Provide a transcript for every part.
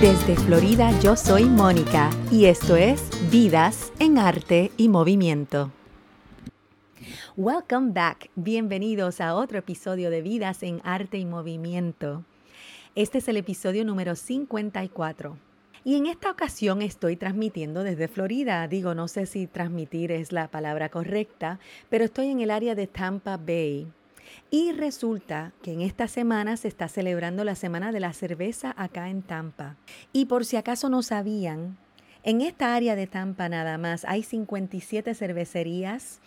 Desde Florida yo soy Mónica y esto es Vidas en Arte y Movimiento. Welcome back. Bienvenidos a otro episodio de Vidas en Arte y Movimiento. Este es el episodio número 54. Y en esta ocasión estoy transmitiendo desde Florida. Digo, no sé si transmitir es la palabra correcta, pero estoy en el área de Tampa Bay. Y resulta que en esta semana se está celebrando la Semana de la Cerveza acá en Tampa. Y por si acaso no sabían, en esta área de Tampa nada más hay 57 cervecerías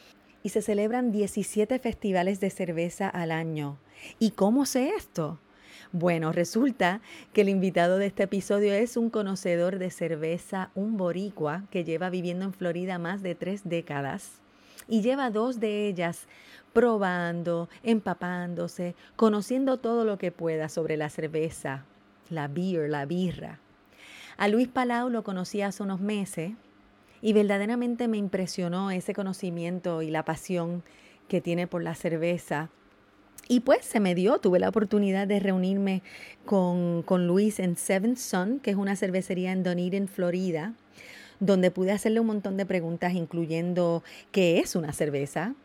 y se celebran 17 festivales de cerveza al año. ¿Y cómo sé esto? Bueno, resulta que el invitado de este episodio es un conocedor de cerveza, un boricua que lleva viviendo en Florida más de tres décadas y lleva dos de ellas probando, empapándose, conociendo todo lo que pueda sobre la cerveza, la beer, la birra. A Luis Palau lo conocí hace unos meses y verdaderamente me impresionó ese conocimiento y la pasión que tiene por la cerveza. Y pues se me dio, tuve la oportunidad de reunirme con, con Luis en Seventh Sun, que es una cervecería en Dunedin, Florida, donde pude hacerle un montón de preguntas, incluyendo qué es una cerveza,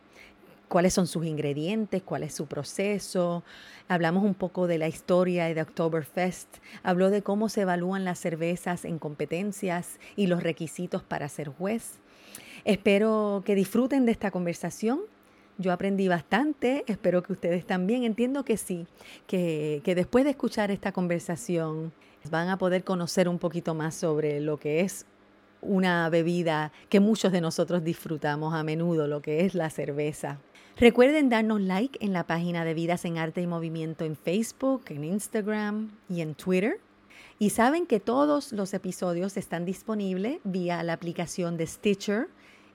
cuáles son sus ingredientes, cuál es su proceso. Hablamos un poco de la historia de Oktoberfest. Habló de cómo se evalúan las cervezas en competencias y los requisitos para ser juez. Espero que disfruten de esta conversación. Yo aprendí bastante, espero que ustedes también. Entiendo que sí, que, que después de escuchar esta conversación van a poder conocer un poquito más sobre lo que es una bebida que muchos de nosotros disfrutamos a menudo, lo que es la cerveza. Recuerden darnos like en la página de Vidas en Arte y Movimiento en Facebook, en Instagram y en Twitter. Y saben que todos los episodios están disponibles vía la aplicación de Stitcher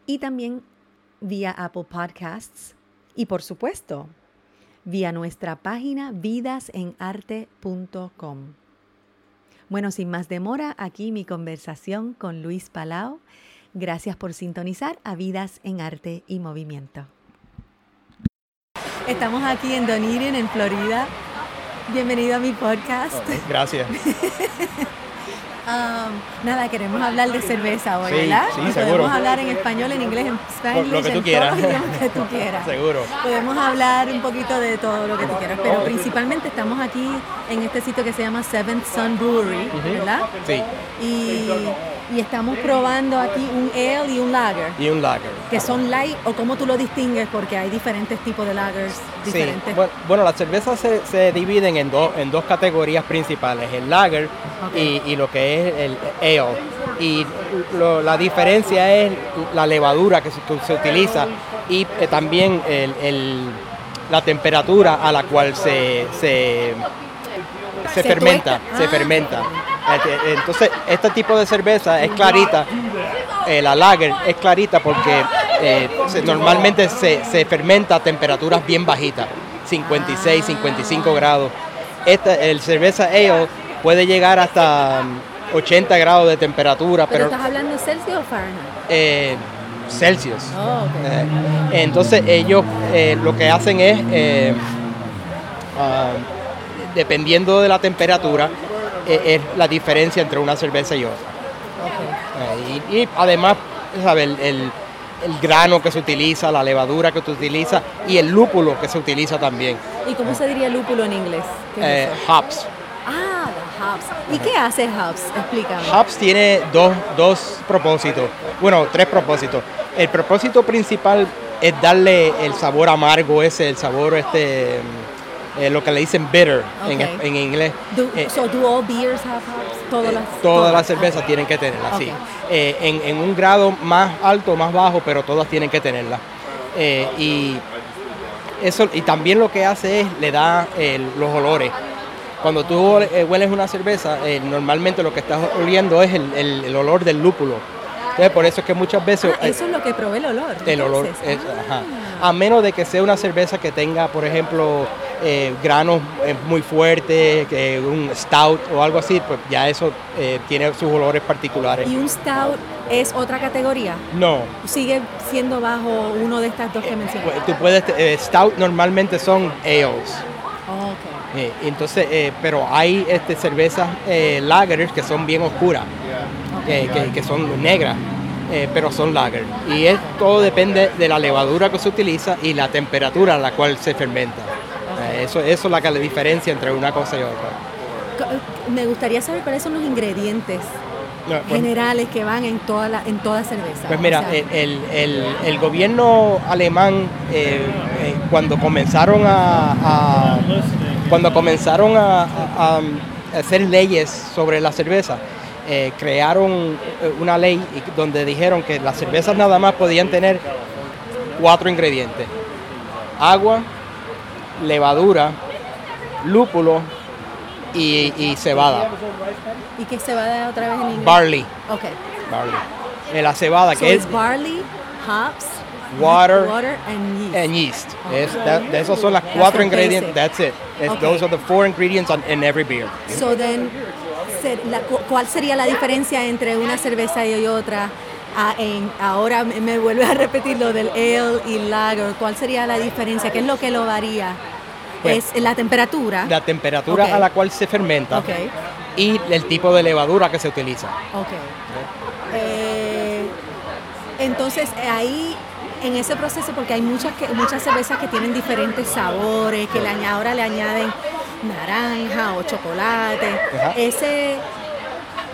y también vía Apple Podcasts y por supuesto vía nuestra página vidasenarte.com. Bueno, sin más demora, aquí mi conversación con Luis Palau. Gracias por sintonizar a Vidas en Arte y Movimiento. Estamos aquí en Dunedin, en Florida. Bienvenido a mi podcast. gracias. Um, nada, queremos hablar de cerveza hoy, Sí, ¿verdad? sí, Podemos seguro. hablar en español, en inglés, en español, lo que tú en quieras. idiomas que tú quieras. Seguro. Podemos hablar un poquito de todo lo que tú quieras, pero principalmente estamos aquí en este sitio que se llama Seventh Sun Brewery, ¿verdad? Sí, Y, y estamos probando aquí un ale y un lager, y un lager. que son light, o cómo tú lo distingues, porque hay diferentes tipos de lagers, Sí, diferentes. bueno, bueno, las cervezas se, se dividen en, dos en dos categorías principales, el lager y, y lo que es el ale. Y lo- la diferencia es la levadura que se, que se utiliza y eh, también el- el- la temperatura a la cual se, se, se Se fermenta. Se fermenta. Este, Entonces, este tipo de cerveza es clarita. eh, la lager es clarita porque eh, se- normalmente se, se fermenta a temperaturas bien bajitas, 56, 55 grados. Esta, el cerveza ale puede llegar hasta mm, 80 grados de temperatura, ¿Pero pero estás hablando Celsius o Fahrenheit? eh, Celsius. Oh, entonces ellos lo que hacen es, ah, dependiendo de la temperatura, eh, es la diferencia entre una cerveza y otra. Eh, y, y además, ¿sabe? El, el- el grano que se utiliza, la levadura que se utiliza y el lúpulo que se utiliza también. ¿Y cómo se diría lúpulo en inglés? ¿Qué es Eh, hops. Ah, the hops. ¿Y qué hace hops? Explícame. Hops tiene dos, dos propósitos, bueno, tres propósitos. El propósito principal es darle el sabor amargo ese, el sabor este, eh, lo que le dicen bitter en, en inglés. Do, Eh, so, do all beers have hops? Todas las, todas las cervezas tienen que tenerla, sí. Ok. Eh, en, en un grado más alto, más bajo, pero todas tienen que tenerla. Eh, y eso y también lo que hace es le da los olores. Cuando tú hueles una cerveza, normalmente lo que estás oliendo es el, el- el olor del lúpulo. Entonces, por eso es que muchas veces Ah, eso es lo que provee el olor. el olor, es- Ah. ajá. a menos de que sea una cerveza que tenga, por ejemplo, eh, granos eh, muy fuertes, que un stout o algo así, pues ya eso eh, tiene sus olores particulares. ¿Y un stout es otra categoría? No, ¿Sigue siendo bajo uno de estas dos que mencioné? Pues, Tú puedes, eh, stout normalmente son ales. Oh. Eh, entonces, eh, pero hay este, cervezas eh, lagers que son bien oscuras, que, que- que son negras, eh, pero son lager. Y es- todo depende de la levadura que se utiliza y la temperatura a la cual se fermenta. Eh, eso, eso es la que la diferencia entre una cosa y otra. Me gustaría saber cuáles son los ingredientes No, pues- generales que van en toda, la, en toda cerveza. Pues O mira, sea, el, el- gobierno alemán, eh, eh, cuando comenzaron a, a- cuando comenzaron a, a- a hacer leyes sobre la cerveza, eh, crearon eh, una ley donde dijeron que las cervezas nada más podían tener cuatro ingredientes: agua, levadura, lúpulo y, y cebada, ¿Y qué se va a dar otra vez en inglés? barley, Ok. barley. La cebada So que es it's barley, hops, Water water and yeast. and yeast. Es, that, de esos son las cuatro ingredientes. That's it. Okay. Those are the four ingredients on, in every beer. So then, ¿cuál sería la diferencia entre una cerveza y otra? Ah, en- ahora me, vuelve a repetir lo del ale y lager. ¿Cuál sería la diferencia? ¿Qué es lo que lo varía? Pues, es la temperatura. La temperatura a la cual se fermenta y el tipo de levadura que se utiliza. ok. Eh, entonces ahí en ese proceso, porque hay muchas que, muchas cervezas que tienen diferentes sabores, que le ahora le añaden naranja o chocolate. Ajá. Ese,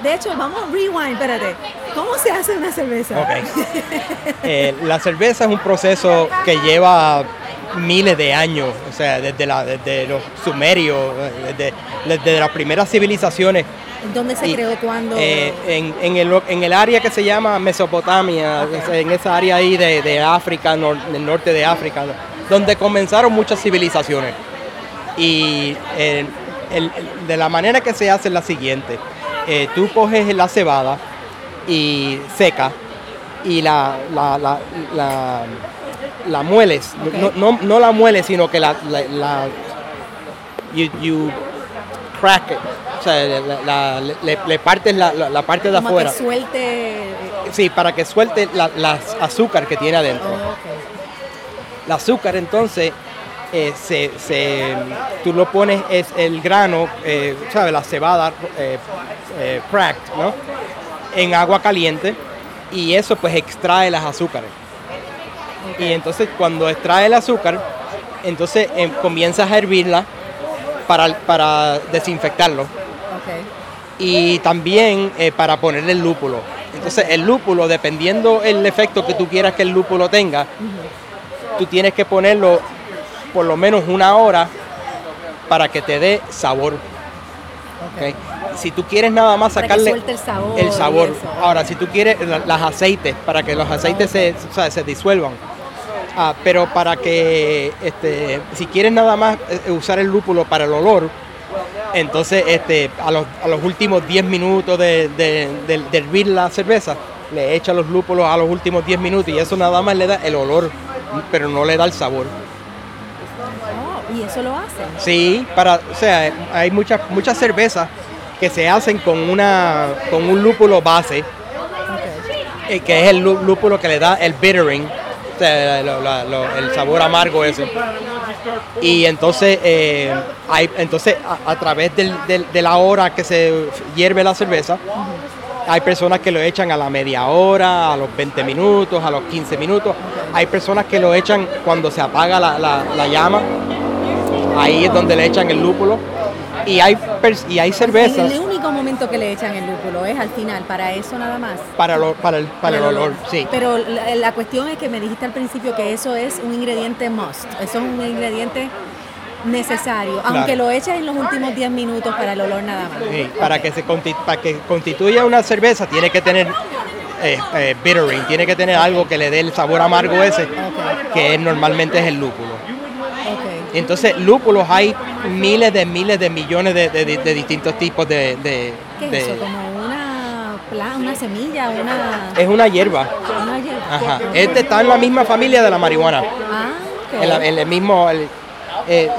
de hecho, vamos rewind, espérate. ¿Cómo se hace una cerveza? Eh, la cerveza es un proceso que lleva miles de años, o sea, desde, la, desde los sumerios, desde, desde las primeras civilizaciones. ¿Dónde se Y, creó cuando? eh, en, en el, en el área que se llama Mesopotamia, en esa área ahí de, de África, nor- del norte de África, donde comenzaron muchas civilizaciones. Y eh, el- el- de la manera que se hace es la siguiente. Eh, tú coges la cebada y seca y la, la, la, la- la mueles. No, no, no la mueles, sino que la, la, la- you, you crack it. O sea, la- la- le, le partes la, la- la parte de como afuera. que suelte. Sí, para que suelte la, azúcar que tiene adentro. Oh. El azúcar entonces eh, se, se- tú lo pones es el grano, eh, ¿sabes? La cebada eh, eh, cracked, ¿no? En agua caliente y eso pues extrae las azúcares. Y entonces cuando extrae el azúcar, entonces em, comienzas a hervirla para, para desinfectarlo y también para ponerle el lúpulo. Entonces el lúpulo, dependiendo el efecto que tú quieras que el lúpulo tenga, tú tienes que ponerlo por lo menos una hora para que te dé sabor. ¿ok? Si tú quieres nada más Para sacarle el sabor el. Ahora, si tú quieres la- las aceites, para que los aceites se, o sea, se disuelvan. Ah, pero para que, este, si quieres nada más eh, usar el lúpulo para el olor, entonces este, a, los, a los últimos 10 minutos de, de- de- de hervir la cerveza, le echa los lúpulos a los últimos 10 minutos y eso nada más le da el olor, pero no le da el sabor. Eso lo hacen. Sí, para, o sea, hay muchas muchas cervezas que se hacen con una con un lúpulo base, eh, que es el lú- lúpulo que le da el bittering, o sea, lo- la- lo- el sabor amargo ese. Y entonces, eh, hay, entonces a, a través del- del- de la hora que se hierve la cerveza, hay personas que lo echan a la media hora, a los 20 minutos, a los 15 minutos. Hay personas que lo echan cuando se apaga la, la- la llama. Ahí es donde le echan el lúpulo. Y hay, y hay cervezas El único momento que le echan el lúpulo es al final, para eso nada más. para, lo- para, el, para el olor. Sí. Pero la, la cuestión es que me dijiste al principio que eso es un ingrediente must, eso es un ingrediente necesario, aunque lo eches en los últimos 10 minutos para el olor nada más. Sí, para, que se para que constituya una cerveza tiene que tener eh, eh, bittering, tiene que tener algo que le dé el sabor amargo ese, que normalmente es el lúpulo. Entonces, lúpulos hay miles de miles de millones de, de- de distintos tipos de... de- ¿Qué es eso? Como una, pla- una semilla, una, es una hierba. una hierba. Ajá. Este está en la misma familia de la marihuana. Ah, ok. En, la- en el mismo... el- eh,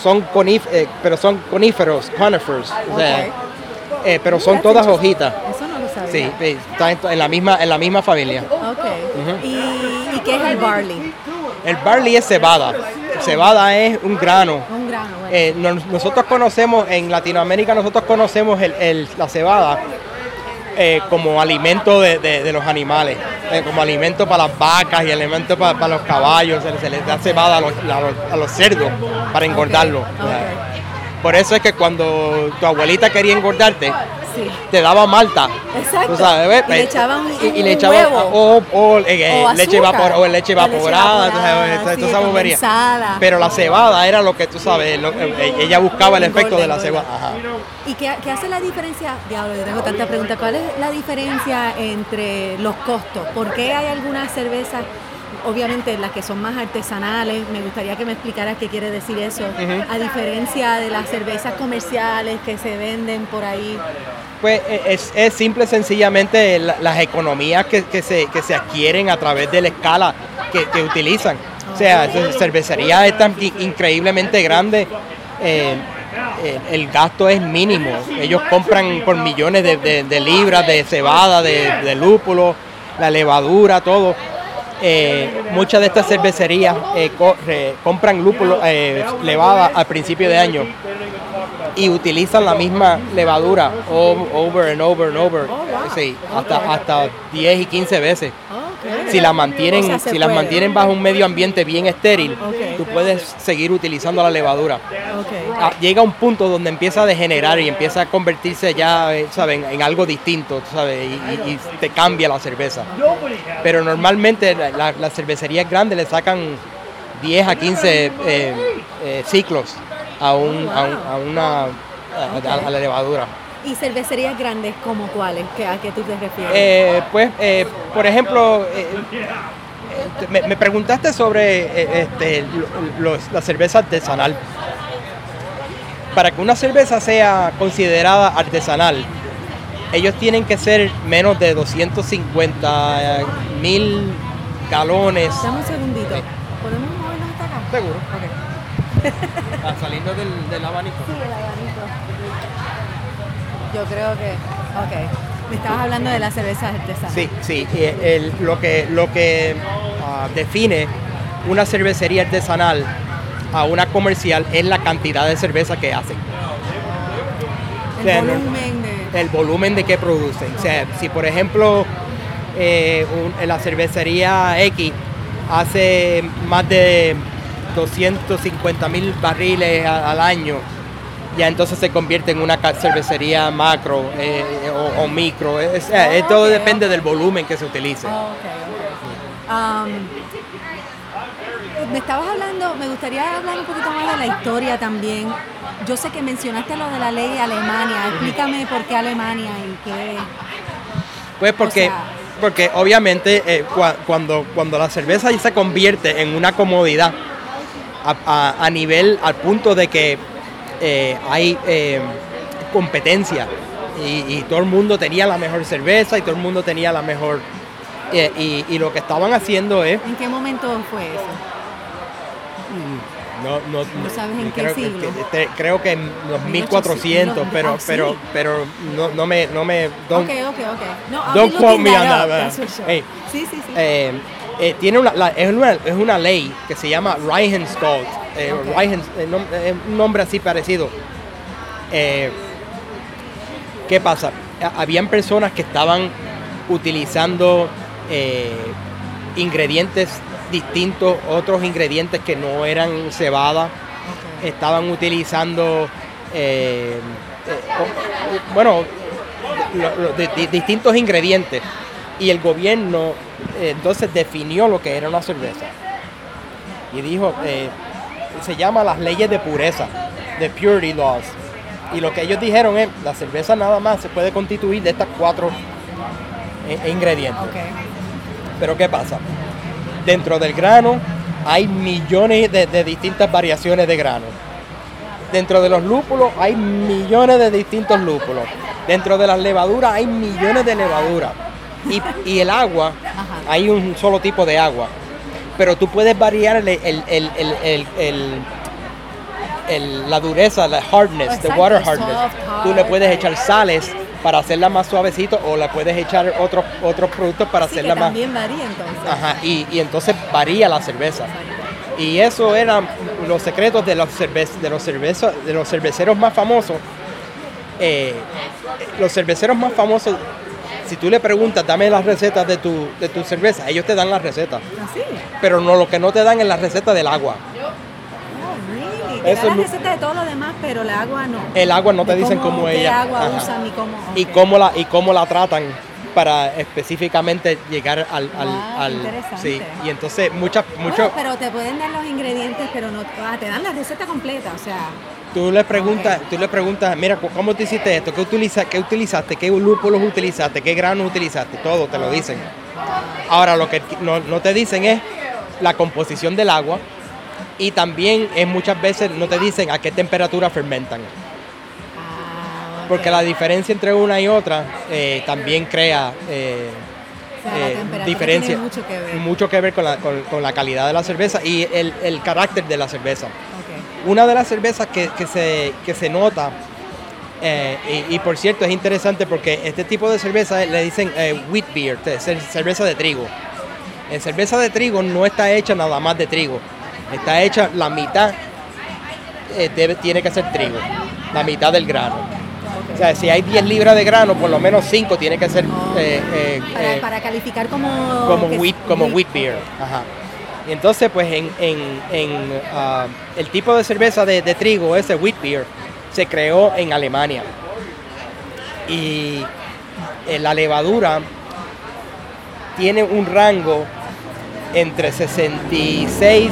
son coníf- eh, pero son coníferos, conifers, o sea, Ok. eh, pero son todas hojitas. Eso no lo sabía. Sí, está en, en la misma en la misma familia. Ok. ¿Y, ¿Y qué es el barley? El barley es cebada. Cebada es un grano. Un grano, Eh, nos- nosotros conocemos, en Latinoamérica nosotros conocemos el- el- la cebada eh, como alimento de, de- de los animales, eh, como alimento para las vacas y alimento para, para los caballos, se, les- se les da cebada a los, a los- a los cerdos para engordarlos. Ok, O sea, Por eso es que cuando tu abuelita quería engordarte, Sí. te daba malta. Exacto. Tú sabes, ¿ves? Y le echaban un- y, le echaban o, o, eh, O leche o leche evaporada, sabes, sí, esa bobería. Pero la cebada era lo que tú sabes, lo- eh, ella buscaba el efecto de la cebada. Ajá. ¿Y qué, qué hace la diferencia? Diablo, yo tengo tanta pregunta. ¿Cuál es la diferencia entre los costos? ¿Por qué hay algunas cervezas, obviamente las que son más artesanales? Me gustaría que me explicaras qué quiere decir eso. A diferencia de las cervezas comerciales que se venden por ahí. Pues eh, es, es simple sencillamente la- las economías que, que se, que se adquieren a través de la escala que, que utilizan. O sea, ce- cervecerías están in- increíblemente grandes. eh, eh, el gasto es mínimo. Ellos compran por millones de, de- de libras de cebada, de, de lúpulo, la levadura, todo. Eh, muchas de estas cervecerías eh, compran lúpulo, eh, levada al principio de año y utilizan la misma levadura over and over and over. Hasta, hasta 10 y 15 veces. Si la mantienen, O sea, se si las puede. mantienen bajo un medio ambiente bien estéril, tú puedes seguir utilizando la levadura. Ok. Ah, Llega un punto donde empieza a degenerar y empieza a convertirse ya, eh, ¿saben? en algo distinto, ¿sabes? Y, y- y te cambia la cerveza. Pero normalmente la- la- las cervecerías grandes le sacan 10 a 15 eh, eh, ciclos a, un, a, un- a una a la levadura. ¿Y cervecerías grandes como cuáles? ¿Qué- ¿A qué tú te refieres? Eh, pues, eh, por ejemplo, eh, me, me preguntaste sobre este, lo- los- la cerveza artesanal. Para que una cerveza sea considerada artesanal, ellos tienen que ser menos de 250 mil galones. Dame un segundito. ¿Podemos movernos hasta acá? Seguro. Ok. Saliendo del, del abanico. Sí, el abanico. Yo creo que. Ok. Me estabas hablando de las cervezas artesanas. Sí, sí. el- lo que, lo que ah, define una cervecería artesanal a una comercial es la cantidad de cerveza que hacen, El sea, volumen de. el volumen de que producen. O sea, si por ejemplo eh, un- la cervecería X hace más de 250 mil barriles a- al año, ya entonces se convierte en una cervecería macro eh, o, o micro. Es- eh, Ah, todo depende del volumen que se utilice. Oh. Um, me estabas hablando, me gustaría hablar un poquito más de la historia también. Yo sé que mencionaste lo de la ley de Alemania. Explícame por qué Alemania y qué. Pues porque, sea- porque obviamente eh, cua- cuando, cuando la cerveza ya se convierte en una comodidad a, a- a nivel, al punto de que eh, hay eh, competencia y, y todo el mundo tenía la mejor cerveza y todo el mundo tenía la mejor... eh, y, y lo que estaban haciendo es... ¿En qué momento fue eso? No, no, ¿No sabes en qué creo, siglo? que- te- creo que en los 1800, 1400, pero, ah, sí. pero, pero no, no me... No me don't- ok, ok, ok. No, I'll don't quote me on that, sure. hey. Sí, sí, sí. Eh, tiene una, la- es, una, es una ley que se llama Reichensgold, eh, Ok. Reichens- eh, nom- eh, un nombre así parecido. ¿Qué pasa? Ha- Habían personas que estaban utilizando ingredientes distintos, otros ingredientes que no eran cebada, estaban utilizando, o- bueno, lo- lo- de- de- distintos ingredientes. Y el gobierno entonces definió lo que era una cerveza. Y dijo, eh, se llama las leyes de pureza, de purity laws. Y lo que ellos dijeron es, la cerveza nada más se puede constituir de estas cuatro eh, ingredientes. Ok. Pero ¿qué pasa? Dentro del grano hay millones de, de distintas variaciones de grano. Dentro de los lúpulos hay millones de distintos lúpulos. Dentro de las levaduras hay millones de levaduras. Y, y el agua, Ajá. hay un solo tipo de agua. Pero tú puedes variar el, el- el- el- la dureza, la hardness, the water soft, hardness. hard, Tú le puedes echar sales para hacerla más suavecito o le puedes echar otros otros productos para Sí, que hacerla más también varía entonces. Ajá, y, y entonces varía la cerveza. Y eso eran los secretos de los, cerve de los, de los cerveceros más famosos. Eh, los cerveceros más famosos, si tú le preguntas, dame las recetas de tu, de tu cerveza, ellos te dan las recetas. ¿Así? Pero no lo que no te dan es la receta del agua. Oh, really? Eso la es lo- receta de todo lo demás, pero el agua no. El agua no te dicen cómo qué ella. agua ajá. usan y cómo. y ok. cómo la y cómo la tratan para específicamente llegar al, al, Wow, al- sí y entonces muchas Bueno, mucho pero te pueden dar los ingredientes, pero no ah, te dan la receta completa, o sea. Tú le preguntas tú le preguntas mira cómo te hiciste esto qué utiliza qué utilizaste qué lúpulos utilizaste qué granos utilizaste todo te lo dicen. Ahora lo que no, no te dicen es la composición del agua y también es muchas veces no te dicen a qué temperatura fermentan. Ah, porque la diferencia entre una y otra eh, también crea eh, O sea, la eh, diferencia, mucho que ver. mucho que ver con la, con- con la calidad de la cerveza y el, el carácter de la cerveza. Una de las cervezas que, que se, que se nota, eh, y, y por cierto es interesante porque este tipo de cerveza le dicen eh, wheat beer, cerveza de trigo. En cerveza de trigo no está hecha nada más de trigo, está hecha la mitad, eh, debe- tiene que ser trigo, la mitad del grano. O sea, si hay 10 libras de grano, por lo menos 5 tiene que ser eh, eh, Para, eh, para calificar como. como wheat, como wheat beer. Ajá. Y entonces, pues en, en, en, ah, el tipo de cerveza de, de trigo, ese wheat beer, se creó en Alemania. Y eh, la levadura tiene un rango entre 66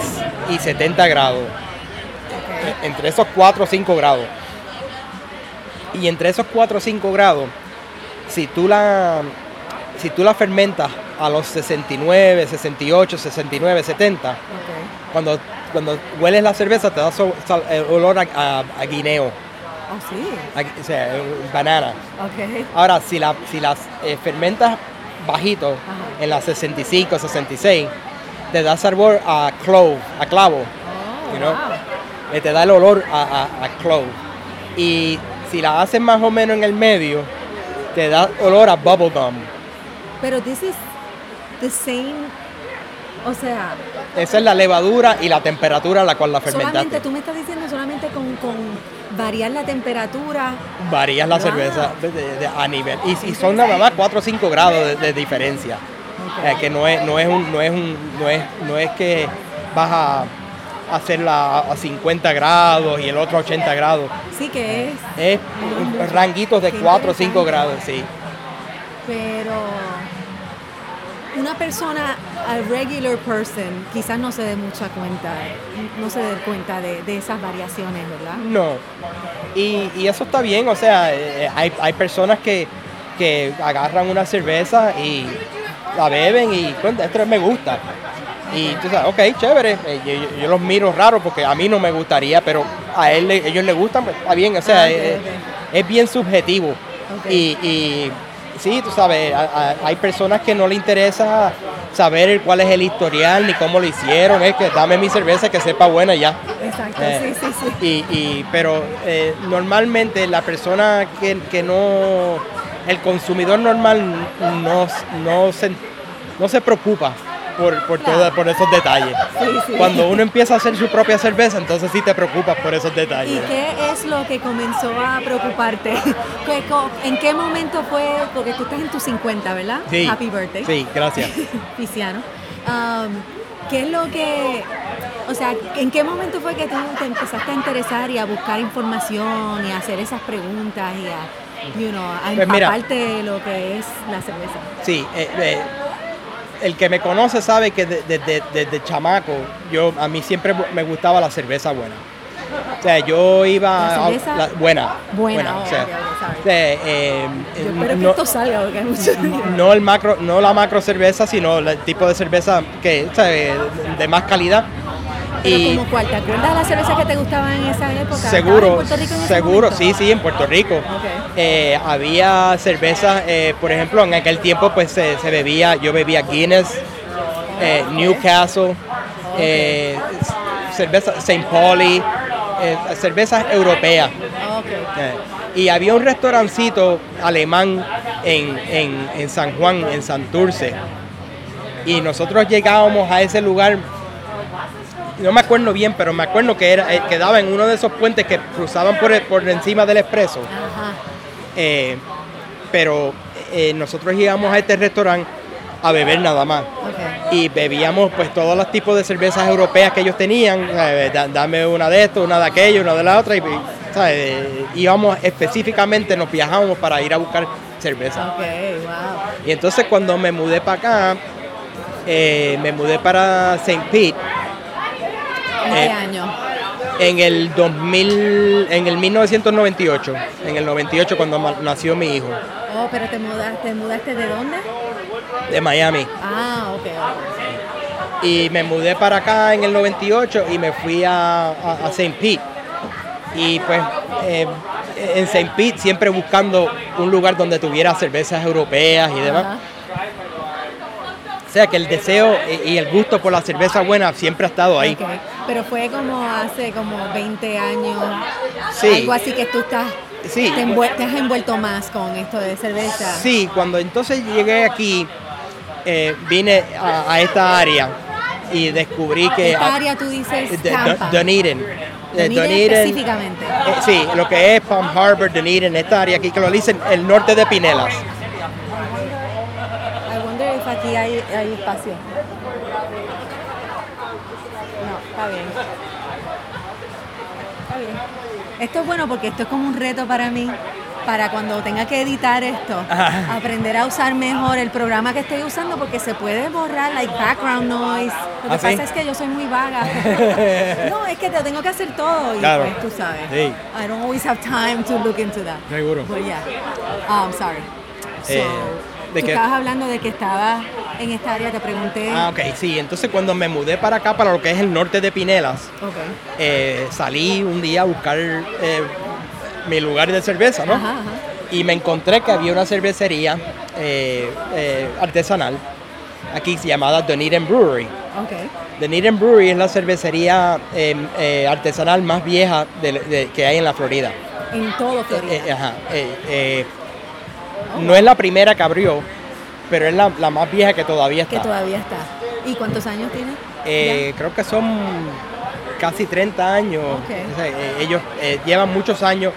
y 70 grados. Entre esos 4 o 5 grados. Y entre esos 4 o 5 grados, si tú la, si tú la fermentas a los 69, 68, 69, 70, Ok. cuando, cuando hueles la cerveza te da so- sal- eh, olor a, a- a guineo, Oh, sí. a- o sea, eh, banana. Ok. Ahora, si, la, si las eh, fermentas bajito, Ajá. en las 65, 66, te da sabor a clove, a clavo. Oh, You know? wow. eh, te da el olor a, a, a clove. Y si la haces más o menos en el medio, te da olor a bubblegum. Pero this is the same. O sea, Esa es la levadura y la temperatura a la cual la solamente fermentaste. tú me estás diciendo solamente con, con variar la temperatura. Varías la Wow. cerveza de- de- de- a nivel. Y, y son nada más 4 o 5 grados de, diferencia. Eh, que no es, no es un, no es un, no es, no es que vas a hacerla a 50 grados y el otro a 80 grados. Sí que es, Es ranguitos de Qué 4 o 5 interesante. grados, sí. Pero una persona, a regular person, quizás no se dé mucha cuenta, no se dé cuenta de, de esas variaciones, ¿verdad? No. Y, y eso está bien, o sea, eh, hay, hay personas que, que agarran una cerveza y la beben y "Bueno, esto me gusta. Y tú sabes, ok, chévere, eh, yo, yo- yo los miro raro porque a mí no me gustaría, pero a él, le- ellos les gustan, pues está bien, o sea, Ah, eh, es bien subjetivo. Y, y sí, tú sabes, a- a- hay personas que no le interesa saber cuál es el historial ni cómo lo hicieron, es que dame mi cerveza que sepa buena ya. Exacto, Eh, sí, sí, sí. Y, y- pero eh, normalmente la persona que, que no, el consumidor normal no, no, se, no se preocupa por, por, Claro. todo- por esos detalles. Sí, sí. Cuando uno empieza a hacer su propia cerveza, entonces sí te preocupas por esos ¿Y detalles. qué es lo que comenzó a preocuparte? ¿Qué- co- ¿En qué momento fue? Porque tú estás en tus 50, ¿verdad? Sí, Happy birthday. Sí, gracias. Pisciano. Um, ¿Qué es lo que, o sea, en qué momento fue que tú te empezaste a interesar y a buscar información y a hacer esas preguntas y a, you know, a Pues mira. empaparte de lo que es la cerveza? Sí, eh, eh, el que me conoce sabe que de- de- de- desde chamaco, yo a mí siempre me gustaba la cerveza buena. O sea, yo iba ¿La a- la- buena, Buena, o sea, sorry. o sea, eh, Yo espero que no, esto salga porque hay mucho no el macro, no la macro cerveza, sino el tipo de cerveza que o sea, de más calidad. Pero y como cuál, ¿te acuerdas de las cervezas que te gustaban en esa época? ¿Estabas en seguro, Puerto Rico en ese seguro, sí, sí, en Puerto Rico. Eh, había cervezas, eh, por ejemplo, en aquel tiempo pues se, se bebía, yo bebía Guinness, eh, Newcastle, eh, cerveza St. Pauli, cervezas europeas. Y había un restaurancito alemán en, en- en San Juan, en Santurce. Y nosotros llegábamos a ese lugar no me acuerdo bien, pero me acuerdo que era, eh, quedaba en uno de esos puentes que cruzaban por, por encima del expreso. Eh, pero eh, nosotros íbamos a este restaurante a beber nada más. Y bebíamos pues todos los tipos de cervezas europeas que ellos tenían. Dame una de esto, una de aquello, una de la otra. Y íbamos específicamente, nos viajábamos para ir a buscar cerveza. Y entonces cuando me mudé para acá, me mudé para St. Pete ¿En qué eh, año? En el 2000, en el 1998, en el 98 cuando nació mi hijo. Oh, pero te mudaste, mudaste de dónde? De Miami. Ah, ok. Y me mudé para acá en el 98 y me fui a, a, St. Pete. Y pues eh, en St. Pete siempre buscando un lugar donde tuviera cervezas europeas y demás. O sea que el deseo y el gusto por la cerveza buena siempre ha estado ahí. Pero fue como hace como 20 años, sí. algo así que tú estás, sí. te, has envuelto más con esto de cerveza. Sí, cuando entonces llegué aquí, eh, vine a, esta área y descubrí que... ¿Esta área tú dices Tampa? Dunedin. Dunedin específicamente. Eh, sí, lo que es Palm Harbor, Dunedin, esta área aquí que lo dicen el norte de Pinelas. I wonder if aquí hay, hay espacio. Está bien. Está bien. Esto es bueno porque esto es como un reto para mí, para cuando tenga que editar esto, aprender a usar mejor el programa que estoy usando porque se puede borrar, like background noise. Lo que ¿Ah, pasa es que yo soy muy vaga. no, es que te tengo que hacer todo y pues tú sabes. Sí. I don't always have time to look into that. Seguro. But yeah. Oh, I'm sorry. Eh, tú estabas hablando de que estabas en esta área, te pregunté. Ah, ok, sí. Entonces cuando me mudé para acá, para lo que es el norte de Pinelas, eh, salí un día a buscar eh, mi lugar de cerveza, ¿no? Y me encontré que había una cervecería eh, artesanal aquí llamada Dunedin Brewery. Okay. Dunedin Brewery es la cervecería em, artesanal más vieja que hay en la Florida. En todo Florida. ajá. No es la primera que abrió, pero es la, más vieja que todavía está. Que todavía está. ¿Y cuántos años tiene? Eh, creo que son casi 30 años. Eh, ellos eh, llevan muchos años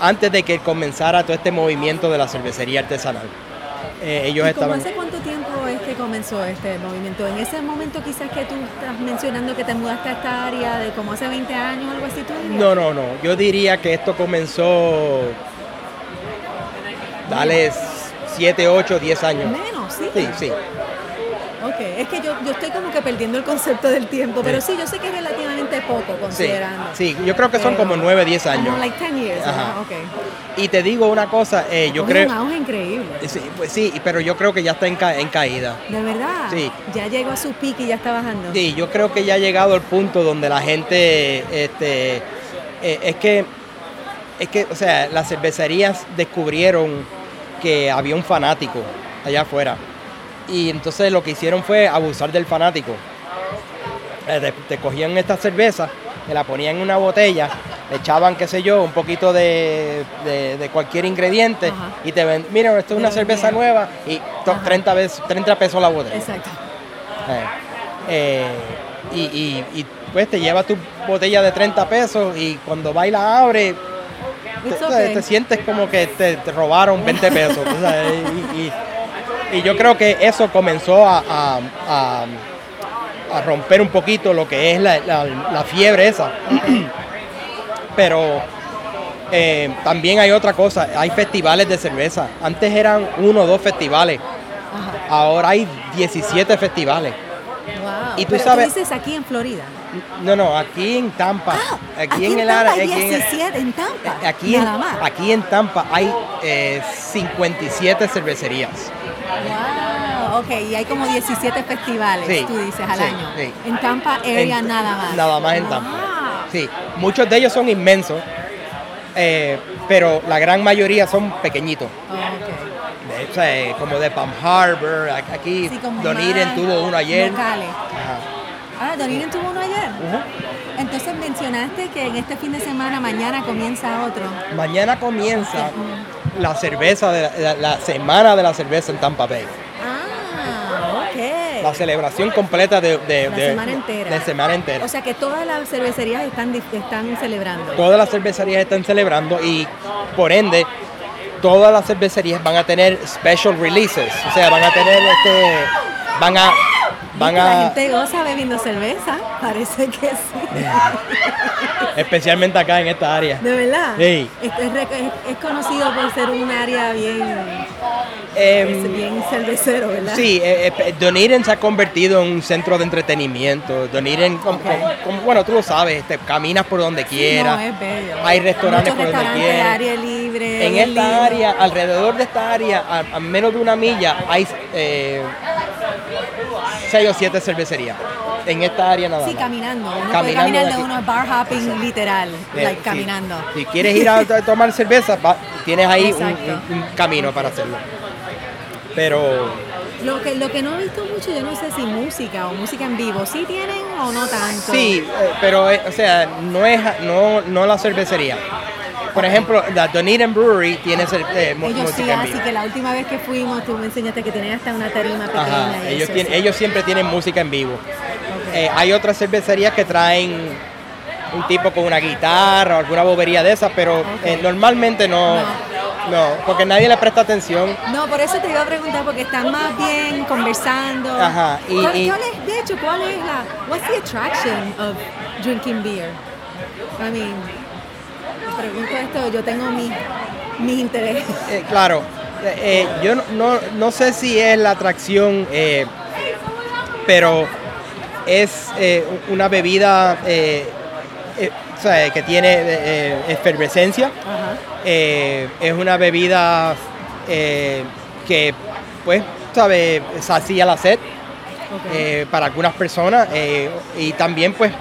antes de que comenzara todo este movimiento de la cervecería artesanal. ellos ¿Y estaban... ¿Hace cuánto tiempo es que comenzó este movimiento? En ese momento quizás que tú estás mencionando que te mudaste a esta área de como hace 20 años, algo así, ¿tú No, no, no. Yo diría que esto comenzó... Dale 7, 8, 10 años. Menos, sí. Sí, sí. Ok, es que yo, yo estoy como que perdiendo el concepto del tiempo, pero sí, yo sé que es relativamente poco considerando. Sí, yo creo que son como 9, 10 años. Como like 10 years, Ajá. Okay. Y te digo una cosa, eh, yo creo... un auge increíble. Sí, pues sí, pero yo creo que ya está en, en caída. ¿De verdad? Sí. Ya llegó a su pique y ya está bajando. Sí, yo creo que ya ha llegado el punto donde la gente, este, eh, es que, es que, o sea, las cervecerías descubrieron que había un fanático allá afuera. Y entonces lo que hicieron fue abusar del fanático. Eh, te, cogían esta cerveza, te la ponían en una botella, le echaban, qué sé yo, un poquito de, cualquier ingrediente y te ven, mira, esto es una cerveza nueva y 30, veces, 30 pesos la botella. Exacto. Eh, eh, y, pues te llevas tu botella de 30 pesos y cuando va y la abre, te, sientes como que te, robaron 20 pesos. y, yo creo que eso comenzó a, romper un poquito lo que es la, fiebre esa. Pero eh, también hay otra cosa, hay festivales de cerveza. Antes eran uno o dos festivales. Ahora hay 17 festivales. Y tú sabes. dices aquí en Florida. No, no, aquí en Tampa. Ah, aquí, en, el área. Aquí en, Tampa. Eh, aquí, en, aquí en Tampa hay 57 eh, cervecerías. Wow, ok, y hay como 17 festivales, tú dices, al año. En Tampa area nada más. Nada más en Tampa. Sí, muchos de ellos son inmensos, eh, pero la gran mayoría son pequeñitos. como de Palm Harbor, aquí sí, tuvo uno ayer. Ah, Doninen tuvo uno ayer. Entonces mencionaste que en este fin de semana, mañana comienza otro. Mañana comienza la cerveza, de la, semana de la cerveza en Tampa Bay. Ah, ok. La celebración completa de, de, La de- semana entera. de semana entera. O sea que todas las cervecerías están, están celebrando. Todas las cervecerías están celebrando y por ende todas las cervecerías van a tener special releases. O sea, van a tener este. Van a. Van La a. gente goza bebiendo cerveza, parece que sí. Especialmente acá en esta área. De verdad. Sí. Es, es conocido por ser un área bien, Em, bien cervecero, ¿verdad? Sí, eh, eh, Dunedin se ha convertido en un centro de entretenimiento. Dunedin, como- como- como- bueno, tú lo sabes, este, caminas por donde No, quieras. es bello. Hay restaurantes Muchos por donde quieras. área libre. En esta área, alrededor de esta área, a, a menos de una milla, hay eh, seis o siete cervecerías. En esta área nada Sí, más. caminando. Uno Caminando bar hopping literal, Eh, like sí. caminando. Si quieres ir a, to- tomar cerveza, va- tienes ahí un, Exacto. un- un camino para hacerlo. Pero Lo que, lo que no he visto mucho, yo no sé si música o música en vivo, ¿sí tienen o no tanto? sí, eh, pero eh, o sea, no es no, no la cervecería. Por ejemplo, la Dunedin Brewery tiene cer- eh, Ellos sí, así que la última vez que fuimos tú me enseñaste que tienen hasta una tarima pequeña. Ajá, ellos, eso, tienen- sí. ellos siempre tienen música en vivo. Ok. Eh, hay otras cervecerías que traen un tipo con una guitarra o alguna bobería de esas, pero Ok. eh, normalmente no, no, porque nadie le presta atención. No, por eso te iba a preguntar, porque están más bien conversando. Ajá, y- ¿Cuál, y- cuál es, de hecho, cuál es la, what's the attraction of drinking beer? I mean, pregunto esto, yo tengo mis mis intereses. Eh, claro, eh, eh, yo no, no, no sé si es la atracción, eh, pero es una bebida o sea, que tiene efervescencia. Es una bebida que, pues, sabe, sacia la sed eh, para algunas personas eh, y también, pues,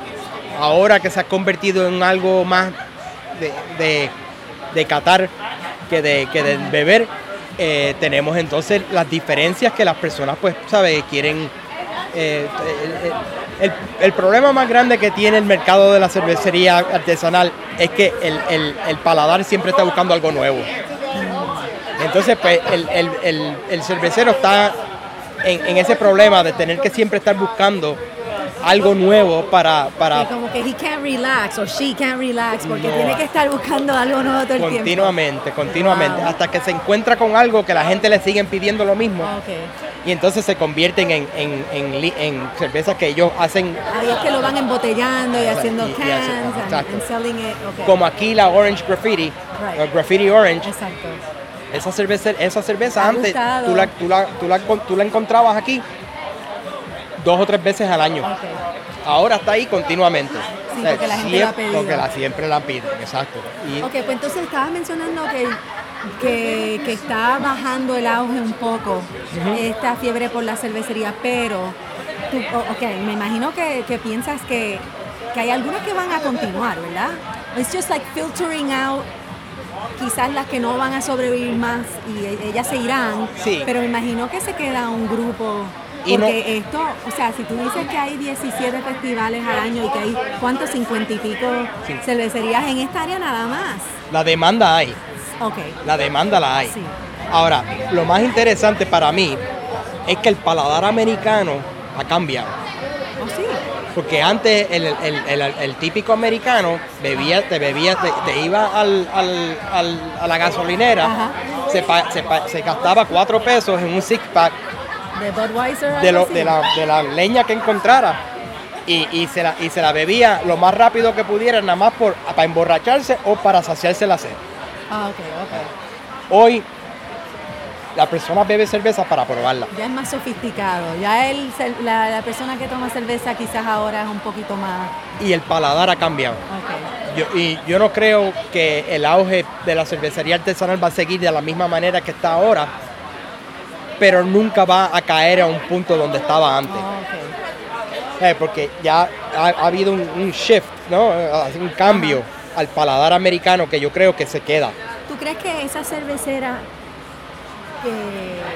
ahora que se ha convertido en algo más de, de, catar que de, que de beber, eh, tenemos entonces las diferencias que las personas, pues, sabe, quieren. eh, el, el- el problema más grande que tiene el mercado de la cervecería artesanal es que el, el- paladar siempre está buscando algo nuevo. Entonces, pues, el, cervecero está en ese problema de tener que siempre estar buscando algo nuevo para, para como que he can't relax o she can't relax porque No. tiene que estar buscando algo nuevo todo el tiempo. continuamente, continuamente, Wow. hasta que se encuentra con algo que la gente le siguen pidiendo lo mismo y entonces se convierten en, en, en cervezas que ellos hacen Ahí es que lo van embotellando y haciendo y- y cans hacen- and, selling it. ok. como aquí la Orange Graffiti, Right. la Graffiti Orange, Exacto. esa cerveza, esa cerveza antes tú la, tú, la, tú, la, tú la encontrabas aquí dos o tres veces al año. Ahora está ahí continuamente. Sí, porque la gente Siempre- pedido. Porque la, siempre la piden, exacto. Y Ok, pues entonces estabas mencionando que, que, que está bajando el auge un poco esta fiebre por la cervecería, pero tú, o- ok, me imagino que, que piensas que, que hay algunas que van a continuar, ¿verdad? It's just like filtering out quizás las que no van a sobrevivir más y e- ellas se irán, Sí. pero me imagino que se queda un grupo. No- Porque esto, o sea, si tú dices que hay 17 festivales al año y que hay, ¿cuántos? 50 y pico Sí. cervecerías en esta área nada más. la demanda hay, Ok. la demanda la hay. Sí. Ahora, lo más interesante para mí es que el paladar americano ha cambiado. ¿O sí? Porque antes el, el- el- el típico americano bebía, te bebía, te, te iba al, al- al- a la gasolinera, se, pa- se pa- se gastaba cuatro pesos en un six pack ¿De Budweiser? de, lo- la, de la leña que encontrara y, y se la, y se la bebía lo más rápido que pudiera, nada más por, para emborracharse o para saciarse la sed. Ah, ok, ok. Hoy la persona bebe cerveza para probarla. Ya es más sofisticado. Ya el, la, la persona que toma cerveza quizás ahora es un poquito más... Y el paladar ha cambiado. Yo- y yo no creo que el auge de la cervecería artesanal va a seguir de la misma manera que está ahora, pero nunca va a caer a un punto donde estaba antes. Oh, ok. Eh, Porque ya ha, ha habido un, un shift, ¿no? Eh, un cambio al paladar americano que yo creo que se queda. ¿Tú crees que esa cervecera, que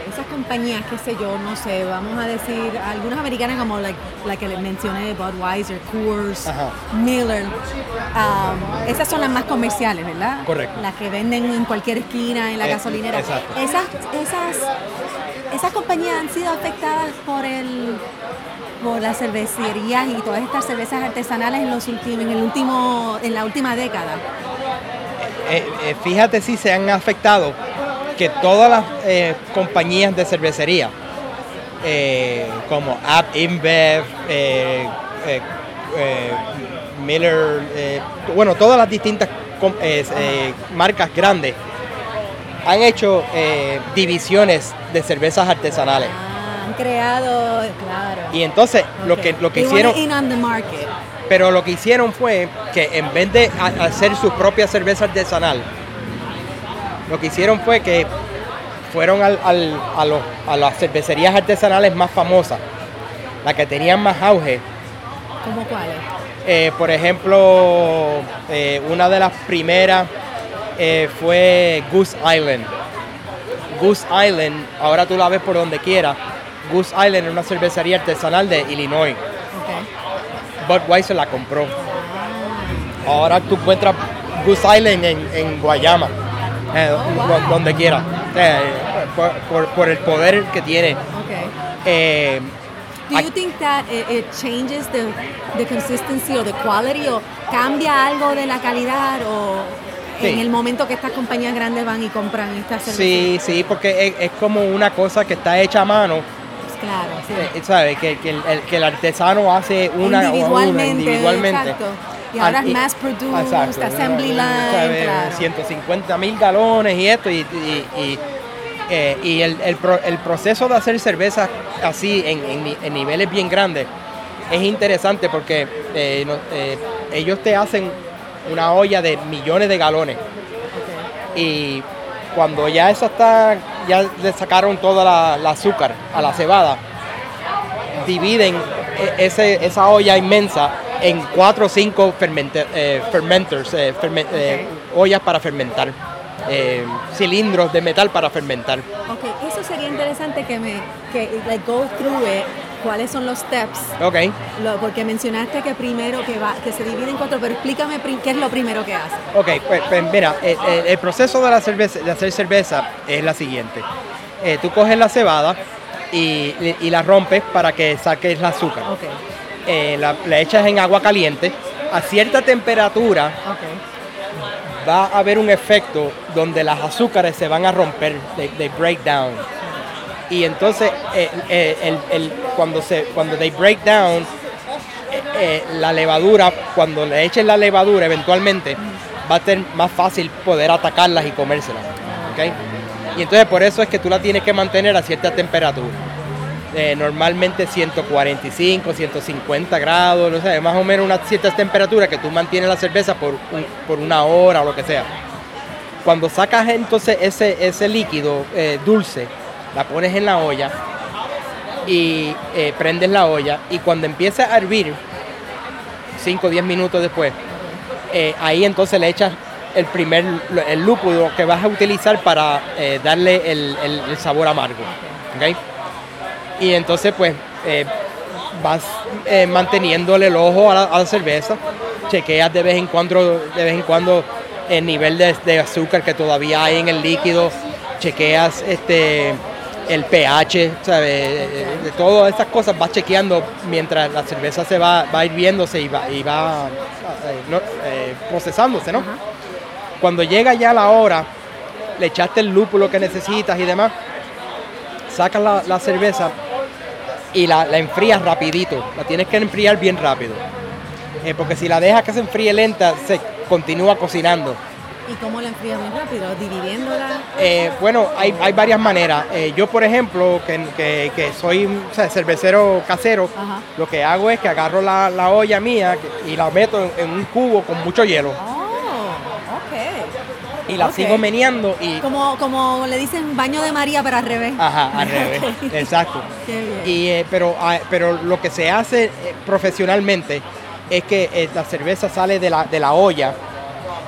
esas compañías, qué sé yo, no sé, vamos a decir, algunas americanas como la, la que les mencioné, Budweiser, Coors, Ajá. Miller, um, esas son las más comerciales, ¿verdad? Correcto. Las que venden en cualquier esquina, en la Eh, gasolinera. exacto. Esas, esas, ¿Esas compañías han sido afectadas por el por las cervecerías y todas estas cervezas artesanales en los últimos, en el último, en la última década? Eh, eh, fíjate si se han afectado que todas las eh, compañías de cervecería, como App InBev, Miller, bueno, todas las distintas marcas grandes, han hecho divisiones de cervezas artesanales. Ah, han creado, claro. Y entonces lo que lo que hicieron pero lo que hicieron fue que en vez de hacer su propia cerveza artesanal, lo que hicieron fue que fueron a, las cervecerías artesanales más famosas, las que tenían más auge. ¿Cómo cuáles? Eh, por ejemplo, eh, una de las primeras eh, fue Goose Island. Goose Island, ahora tú la ves por donde quiera. Goose Island es una cervecería artesanal de Illinois. Budweiser la compró. Ahora tú encuentras Goose Island en, Guayama, eh, oh, donde quiera, eh, por, el poder que tiene. Eh, Do you think that it, changes the, the consistency or the quality o cambia algo de la calidad o en el momento que estas compañías grandes van y compran estas cervezas? Sí, sí, porque es, como una cosa que está hecha a mano Claro, sí. ¿Sabes? Que, que, el, que, el, artesano hace una individualmente, individualmente. Exacto. Y ahora es mass produced, assembly line. Claro. 150 mil galones y esto. Y, y, eh, y el, el, el, proceso de hacer cerveza así en, en, niveles bien grandes es interesante porque eh, eh, ellos te hacen una olla de millones de galones. Y cuando ya eso está, ya le sacaron toda la, azúcar a la cebada, dividen e, ese, esa olla inmensa en cuatro o cinco eh, fermenters, eh, eh, ollas para fermentar, cilindros de metal para fermentar. Ok, eso sería interesante que me que like, go through it cuáles son los steps. Ok. porque mencionaste que primero que va, que se divide en cuatro, pero explícame qué es lo primero que hace. Ok, pues, pues mira, el, proceso de, la cerveza, de hacer cerveza es la siguiente. Eh, tú coges la cebada y, la rompes para que saques el azúcar. Okay. Eh, la, echas en agua caliente a cierta temperatura. Va a haber un efecto donde las azúcares se van a romper, de break down y entonces eh, eh, cuando se cuando they break down eh, la levadura cuando le echen la levadura eventualmente va a ser más fácil poder atacarlas y comérselas ¿okay? y entonces por eso es que tú la tienes que mantener a cierta temperatura normalmente 145 150 grados no sé más o menos una cierta temperatura que tú mantienes la cerveza por, por una hora o lo que sea cuando sacas entonces ese, ese líquido dulce la pones en la olla y eh, prendes la olla y cuando empieza a hervir, 5 o 10 minutos después, eh, ahí entonces le echas el primer, el lúpulo que vas a utilizar para eh, darle el, sabor amargo. Y entonces pues vas manteniéndole el ojo a la, cerveza, chequeas de vez en cuando, de vez en cuando el nivel de, de azúcar que todavía hay en el líquido, chequeas este el pH, ¿sabes? De todas estas cosas vas chequeando mientras la cerveza se va, va hirviéndose y va, y va eh, eh, procesándose, ¿no? Cuando llega ya la hora, le echaste el lúpulo que necesitas y demás, sacas la, cerveza y la, enfrías rapidito, la tienes que enfriar bien rápido, eh, porque si la dejas que se enfríe lenta, se continúa cocinando ¿Y cómo la enfrías muy rápido? ¿Dividiéndola? Eh, bueno, hay, hay, varias maneras. Eh, yo, por ejemplo, que, que, soy cervecero casero, lo que hago es que agarro la, la olla mía y la meto en, un cubo con mucho hielo. Oh, ok. Y la sigo meneando y... Como, como le dicen baño de María, pero al revés. Ajá, al revés, exacto. Qué bien. Y, eh, pero, ah, pero lo que se hace profesionalmente es que la cerveza sale de la, de la olla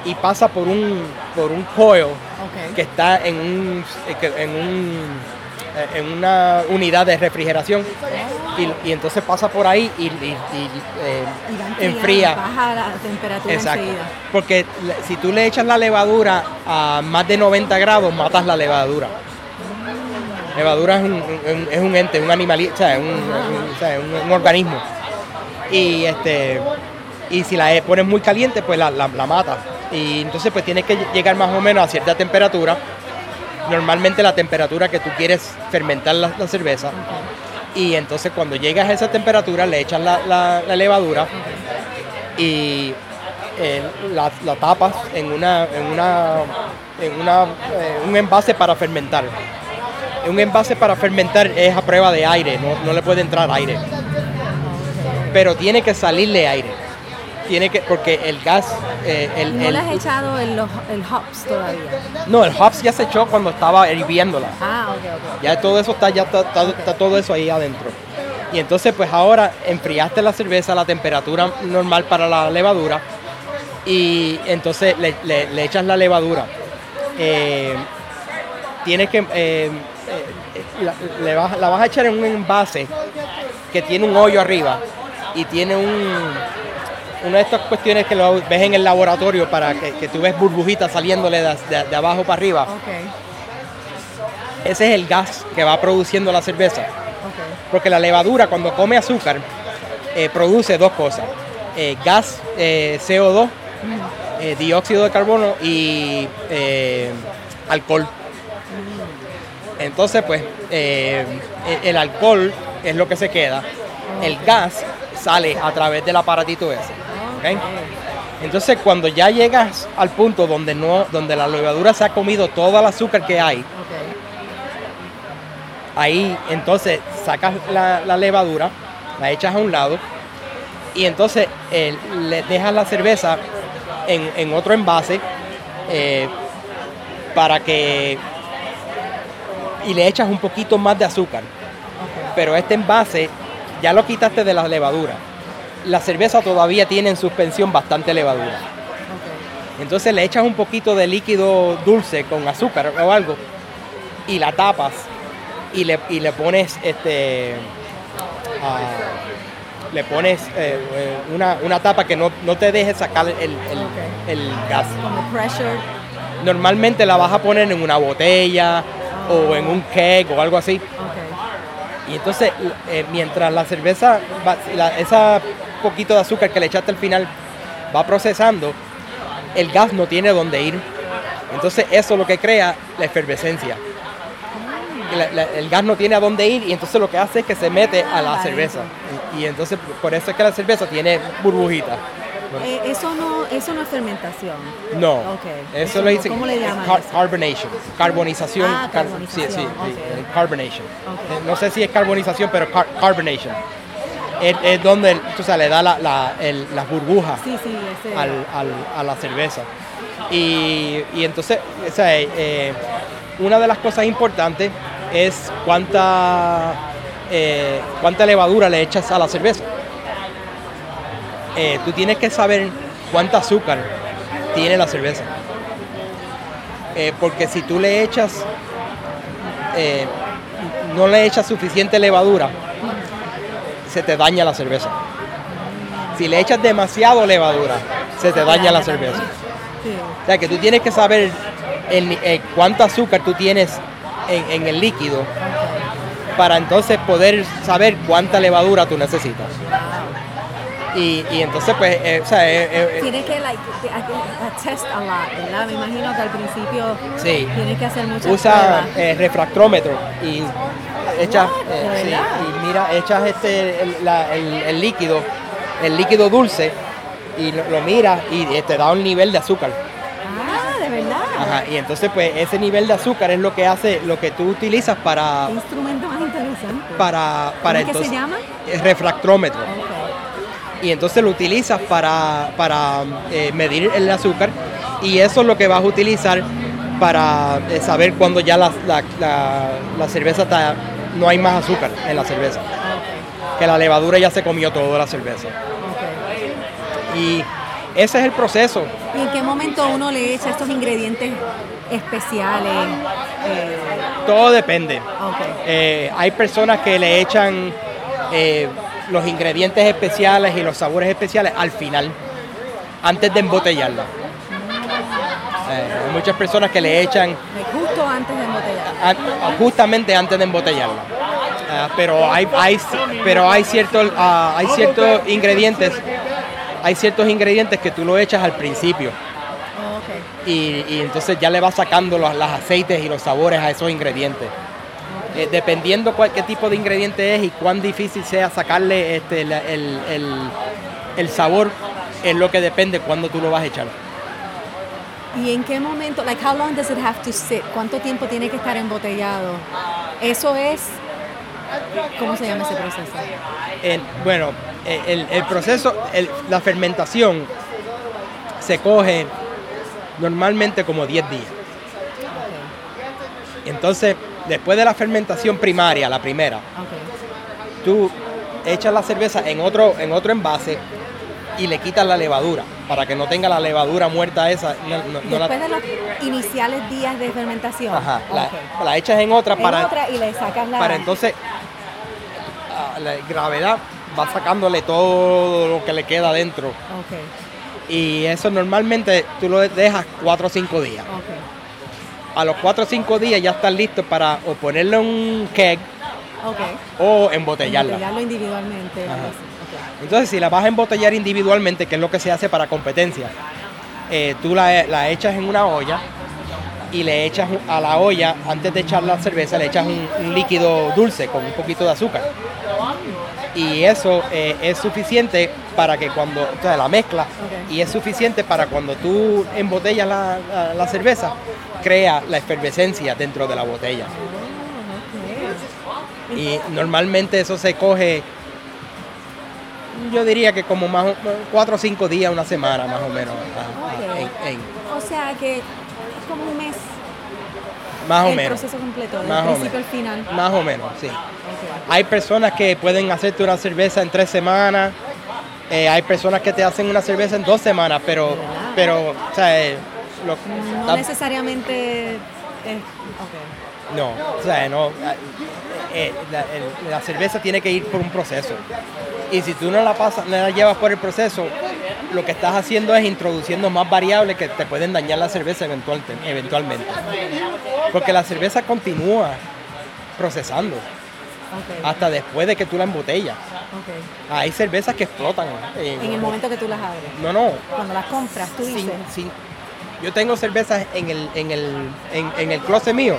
y pasa por un por un coil que está en un en un en una unidad de refrigeración y, entonces pasa por ahí y, y, eh, enfría. Baja la temperatura Exacto. Porque si tú le echas la levadura a más de 90 grados, matas la levadura. Levadura es un, un- es un ente, un animalito, sea, un, un- organismo. Y este y si la pones muy caliente, pues la, la- la mata. Y entonces pues tienes que llegar más o menos a cierta temperatura. Normalmente la temperatura que tú quieres fermentar la, la cerveza. Y entonces cuando llegas a esa temperatura le echas la, la- la levadura y eh, la, la tapas en una en una en una eh, un envase para fermentar. Un envase para fermentar es a prueba de aire, no, no le puede entrar aire. Pero tiene que salirle aire. Tiene que, porque el gas, eh, el, ¿No el- le has echado el, hops todavía? no, el hops ya se echó cuando estaba hirviéndola. Ah, ok, ok. Ya todo eso está, ya está, está- está todo eso ahí adentro. Y entonces pues ahora enfriaste la cerveza a la temperatura normal para la levadura y entonces le, le- le echas la levadura. Eh, tienes que, eh, eh, la, le vas- la vas a echar en un envase que tiene un hoyo arriba y tiene un, una de estas cuestiones que lo ves en el laboratorio para que, que tú ves burbujitas saliéndole de- de- de abajo para arriba. Ese es el gas que va produciendo la cerveza. Porque la levadura cuando come azúcar eh, produce dos cosas. Eh, gas eh, CO2, eh, dióxido de carbono y alcohol. Entonces pues el alcohol es lo que se queda. El gas sale a través del aparatito ese. Entonces cuando ya llegas al punto donde, no, donde la levadura se ha comido todo el azúcar que hay. Ahí entonces sacas la, la levadura, la echas a un lado y entonces eh, le dejas la cerveza en, en otro envase eh, para que... y le echas un poquito más de azúcar. Pero este envase ya lo quitaste de la levadura. La cerveza todavía tiene en suspensión bastante levadura. Entonces le echas un poquito de líquido dulce con azúcar o algo y la tapas y le, y le pones este ah, le pones eh, eh, una, una tapa que no, no te deje sacar el, el- gas. Normalmente la vas a poner en una botella o en un keg o algo así. Y entonces, eh, mientras la cerveza, va, la- esa poquito de azúcar que le echaste al final va procesando, el gas no tiene dónde ir. Entonces, eso es lo que crea la efervescencia. La- la- el gas no tiene a dónde ir y entonces lo que hace es que se mete a la cerveza. Y, y entonces, por eso es que la cerveza tiene burbujitas. Eh, eso, no, eso no es fermentación. No, Ok. eso le dicen ¿Cómo le llaman car- carbonation, carbonización. Ah, car- carbonización, sí, sí, sí, ok. eh, carbonation. Ok. Eh, No sé si es carbonización, pero car- carbonation. Es, es donde tú sabes, le da la- la- el- las burbujas Sí, sí, ese. al, al- a la cerveza. Y, y entonces, o sea, eh, eh, una de las cosas importantes es cuánta, eh, cuánta levadura le echas a la cerveza. Eh, tú tienes que saber cuánta azúcar tiene la cerveza. Eh, porque si tú le echas, no le echas suficiente levadura, se te daña la cerveza. Si le echas demasiado levadura, se te daña la cerveza. Sí. O sea que tú tienes que saber el eh, cuánto azúcar tú tienes en, en el líquido para entonces poder saber cuánta levadura tú necesitas. Y, y entonces pues, eh, o sea, eh, eh, eh, Tienes que, like, test a lot, ¿verdad? Me imagino que al principio Sí. tienes que hacer muchas usa pruebas. refractómetro y echas, y mira, echas este el, la- el- el líquido, el líquido dulce y lo, lo miras y te da un nivel de azúcar. Ah, de verdad. Ajá, y entonces pues ese nivel de azúcar es lo que hace, lo que tú utilizas para, Qué instrumento más interesante. para, para ¿Cómo es que se llama? Ok. Y entonces lo utilizas para, para eh, medir el azúcar y eso es lo que vas a utilizar para eh, saber cuando ya la, la- la- la cerveza está, no hay más azúcar en la cerveza. Que la levadura ya se comió toda la cerveza. Y ese es el proceso. ¿Y en qué momento uno le echa estos ingredientes especiales? Eh, Todo depende. hay personas que le echan los ingredientes especiales y los sabores especiales al final, antes de embotellarla. Eh, hay muchas personas que le echan Justo antes. de embotellarla? A- justamente antes de embotellarla. Ah, pero hay, hay, pero hay ciertos, ah, hay ciertos ingredientes, hay ciertos ingredientes que tú lo echas al principio Oh, y, y entonces ya le vas sacando los, los aceites y los sabores a esos ingredientes. Eh, dependiendo cuál, qué tipo de ingrediente es y cuán difícil sea sacarle este, la- el, el- el sabor, es lo que depende cuándo tú lo vas a echar. ¿Y en qué momento, like how long does it have to sit? ¿Cuánto tiempo tiene que estar embotellado? Eso es, ¿cómo se llama ese proceso? El- bueno, el, el proceso, el- la fermentación se coge normalmente como 10 días. Entonces, después de la fermentación primaria, la primera, tú echas la cerveza en otro, en otro envase y le quitas la levadura para que no tenga la levadura muerta esa. no- no- no la- Después de los iniciales días de fermentación. Ajá, la, echas en otra En para, otra y le sacas la... para entonces a la gravedad va sacándole todo lo que le queda adentro. Ok, Y eso normalmente tú lo dejas 4 o 5 días. ok, A los 4 o 5 días ya estás listo para o ponerle un keg o embotellarla. Embotellarlo individualmente. Entonces, si la vas a embotellar individualmente, que es lo que se hace para competencia, eh, tú la, la echas en una olla y le echas a la olla, antes de echar la cerveza, le echas un, un líquido dulce con un poquito de azúcar. Y eso eh, es suficiente para que cuando, o sea, la mezcla, y es suficiente para cuando tú embotellas la, la- la cerveza, crea la efervescencia dentro de la botella. Oh, ok. Y normalmente eso se coge, yo diría que como más cuatro o cinco días, una semana más o menos. ah, ah, Ok. en- en- O sea que es como un mes más o el menos. proceso completo, del Más o principio al menos. final. Más o menos, sí. Hay personas que pueden hacerte una cerveza en tres semanas. eh, hay personas que te hacen una cerveza en dos semanas, pero, pero, o sea, eh, lo- No la- necesariamente... es- ok. No, o sea, no. eh, eh, la, el- la cerveza tiene que ir por un proceso. Y si tú no la pasas, no la llevas por el proceso, lo que estás haciendo es introduciendo más variables que te pueden dañar la cerveza eventual- eventualmente. Porque la cerveza continúa procesando hasta después de que tú la embotellas. Hay cervezas que explotan. En el momento que tú las abres. No, no. Cuando las compras, tú sin- dices. sin- yo tengo cervezas en el, en el, en, en el closet mío,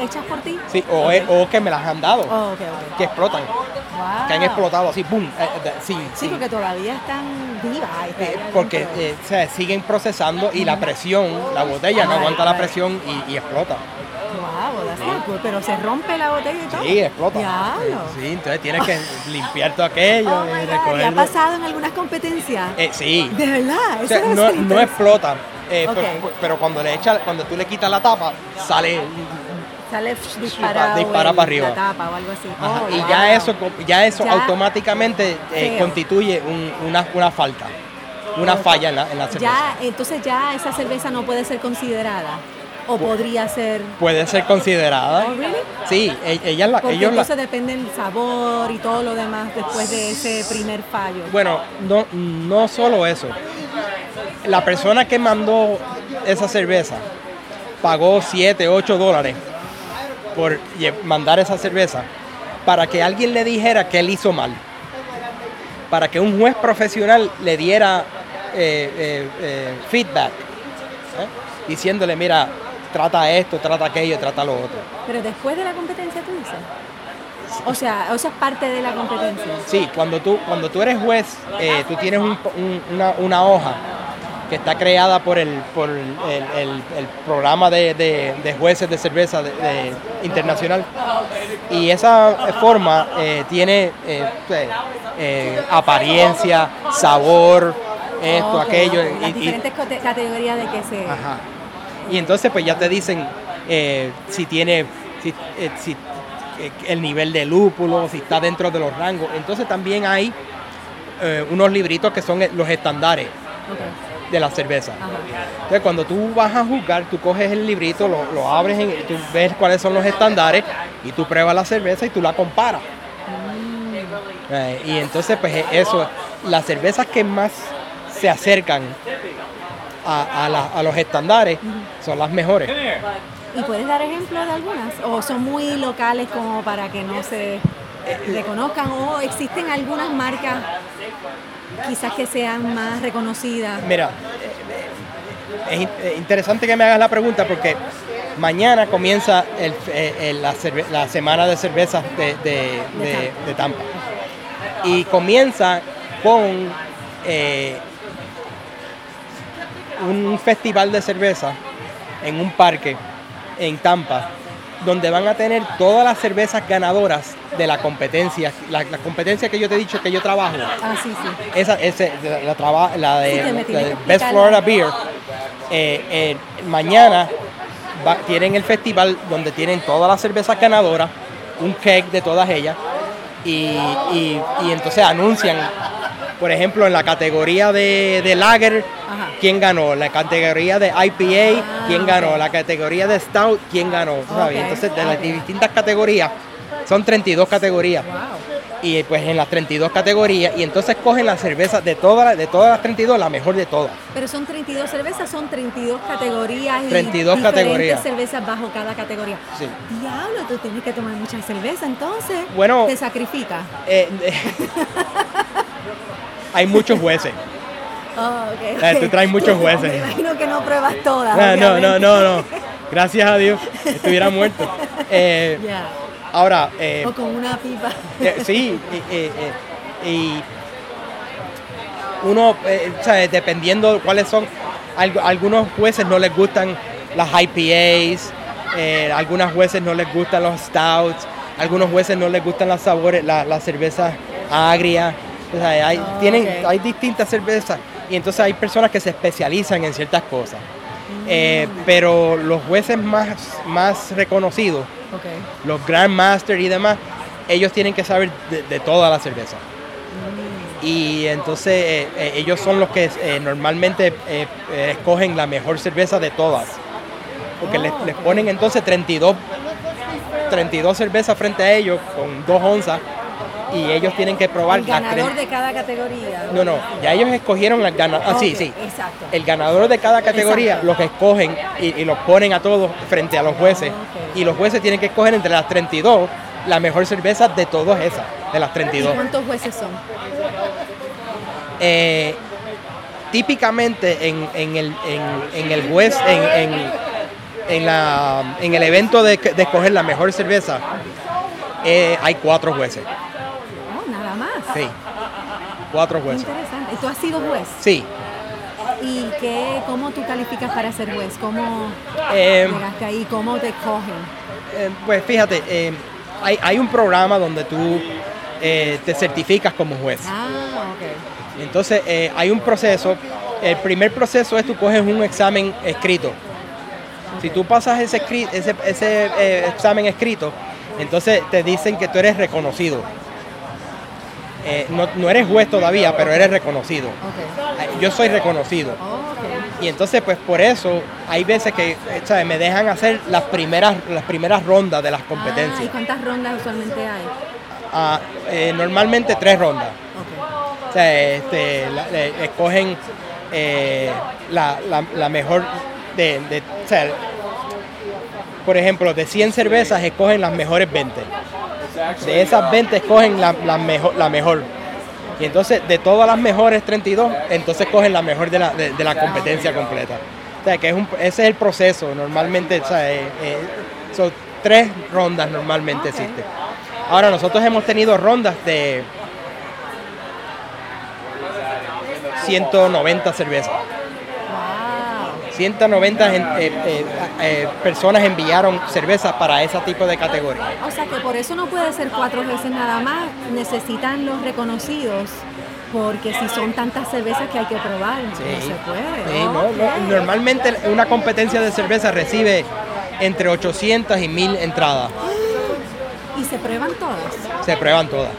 ¿Hechas por ti? sí, o, que me las han dado, Oh, que explotan, Wow. que han explotado así, ¡boom! eh, eh, sí, Sí, sí. porque todavía están vivas. Eh, porque eh, o sea, siguen procesando y la presión, la botella no aguanta la presión y, y explota. Wow, that's Pero se rompe la botella y todo. Sí, explota. Diablo. Sí, entonces tienes que limpiar todo aquello Oh y my God, ¿y recogerlo. ha pasado en algunas competencias? Sí. De verdad, O sea, no, no explota, pero cuando le echa, cuando tú le quitas la tapa, sale Sale disparado dispara para arriba. la tapa o algo así. Ajá, Oh, y wow. ya eso, ya eso Ya automáticamente eh, constituye un- una, una falta, una falla en la, en la cerveza. Ya, entonces ya esa cerveza no puede ser considerada. O podría ser. Puede ser considerada. Oh, really? Sí, e- ellas la- Porque ellos la- entonces depende el sabor y todo lo demás después de ese primer fallo. Bueno, no, no solo eso. La persona que mandó esa cerveza pagó 7, 8 dólares por mandar esa cerveza para que alguien le dijera que él hizo mal. Para que un juez profesional le diera eh, eh, eh, feedback. ¿eh? Diciéndole, mira, trata esto, trata aquello, trata lo otro. Pero después de la competencia, tú dices. O sea, eso es parte de la competencia. Sí, cuando tú, cuando tú eres juez, eh, tú tienes un- un- una, una hoja que está creada por el, por el, el- el programa de, de- de jueces de cerveza de- internacional. Y esa forma eh, tiene eh, pues, eh, apariencia, sabor, esto, aquello. Las y- diferentes categorías de que se. Ajá. Y entonces pues ya te dicen eh, si tiene si, si, el nivel de lúpulo, si está dentro de los rangos. Entonces también hay unos libritos que son los estándares de la cerveza. Ajá. Entonces cuando tú vas a juzgar, tú coges el librito, lo, lo abres, en- tú ves cuáles son los estándares y tú pruebas la cerveza y tú la comparas. Eh, y entonces pues eh, eso, las cervezas que más se acercan a, a la- a los estándares son las mejores. ¿Y puedes dar ejemplos de algunas? ¿O son muy locales como para que no se reconozcan? ¿O existen algunas marcas quizás que sean más reconocidas? Mira, es interesante que me hagas la pregunta porque mañana comienza eh, la, semana de cervezas de, Tampa. Y comienza con eh, un festival de cerveza en un parque en Tampa, donde van a tener todas las cervezas ganadoras de la competencia, la, competencia que yo te he dicho que yo trabajo. Ah, sí, sí. Esa, la, la, de, Best Florida Beer. Eh, mañana tienen el festival donde tienen todas las cervezas ganadoras, un keg de todas ellas, y, entonces anuncian, por ejemplo, en la categoría de, de lager, quién ganó, la categoría de IPA, quién ganó, la categoría de Stout, quién ganó. entonces, de las distintas categorías, son 32 categorías y pues en las 32 categorías y entonces cogen la cerveza de todas de todas las 32 la mejor de todas. Pero son 32 cervezas, son 32 categorías 32 y categorías. cervezas bajo cada categoría. Sí. Diablo, tú tienes que tomar mucha cerveza entonces. Bueno, te sacrifica. Eh, hay muchos jueces. Oh, okay, tú traes muchos jueces. Me imagino que no pruebas todas. No, no, no, no, Gracias a Dios, estuviera muerto. Eh, Ahora. Eh, o con una pipa. Eh, sí, y uno, eh, dependiendo cuáles son, algunos jueces no les gustan las IPAs, algunos jueces no les gustan los stouts, algunos jueces no les gustan las sabores, las cervezas agrias. Hay, ah, tienen, hay distintas cervezas y entonces hay personas que se especializan en ciertas cosas. Mm. pero los jueces más, más reconocidos los Grandmaster y demás, ellos tienen que saber de, toda la cerveza. Mm. Y entonces eh, eh, ellos son los que eh, normalmente escogen la mejor cerveza de todas. Porque les, les, oh, ponen entonces 32, 32 cervezas frente a ellos con dos onzas y ellos tienen que probar. El ganador de cada categoría. No, no, ya ellos escogieron el ganador. Ah, sí, sí. Exacto. El ganador de cada categoría los escogen y, los ponen a todos frente a los jueces. Y los jueces tienen que escoger entre las 32 la mejor cerveza de todas esas, de las 32. ¿Y cuántos jueces son? Eh, típicamente en, el, en, el juez, en, en, la, en el evento de, escoger la mejor cerveza, eh, hay cuatro jueces. Sí, cuatro jueces. Interesante. ¿Y tú has sido juez? Sí. ¿Y qué, cómo tú calificas para ser juez? ¿Cómo eh, llegaste ahí? ¿Cómo te cogen? Eh, pues fíjate, eh, hay, hay, un programa donde tú te certificas como juez. Ah, ok. Entonces hay un proceso. El primer proceso es tú coges un examen escrito. Si tú pasas ese, ese, ese examen escrito, entonces te dicen que tú eres reconocido. Eh, no, eres juez todavía, pero eres reconocido. Yo soy reconocido. Y entonces, pues por eso, hay veces que me dejan hacer las primeras, las primeras rondas de las competencias. Ah, ¿Y cuántas rondas usualmente hay? Ah, eh, normalmente tres rondas. O sea, este, escogen eh, la, mejor de, por ejemplo, de 100 cervezas escogen las mejores 20 de esas 20 escogen la, mejor, la mejor. Y entonces de todas las mejores 32, entonces cogen la mejor de la, de, la competencia completa. O sea, que es un, ese es el proceso. Normalmente, o sea, eh, eh, son tres rondas normalmente existen. Ahora, nosotros hemos tenido rondas de 190 cervezas. 190 eh, eh, eh, personas enviaron cervezas para ese tipo de categoría. O sea que por eso no puede ser cuatro veces nada más, necesitan los reconocidos. Porque si son tantas cervezas que hay que probar, no se puede. Normalmente una competencia de cerveza recibe entre 800 y 1000 entradas. ¿Y se prueban todas? Se prueban todas.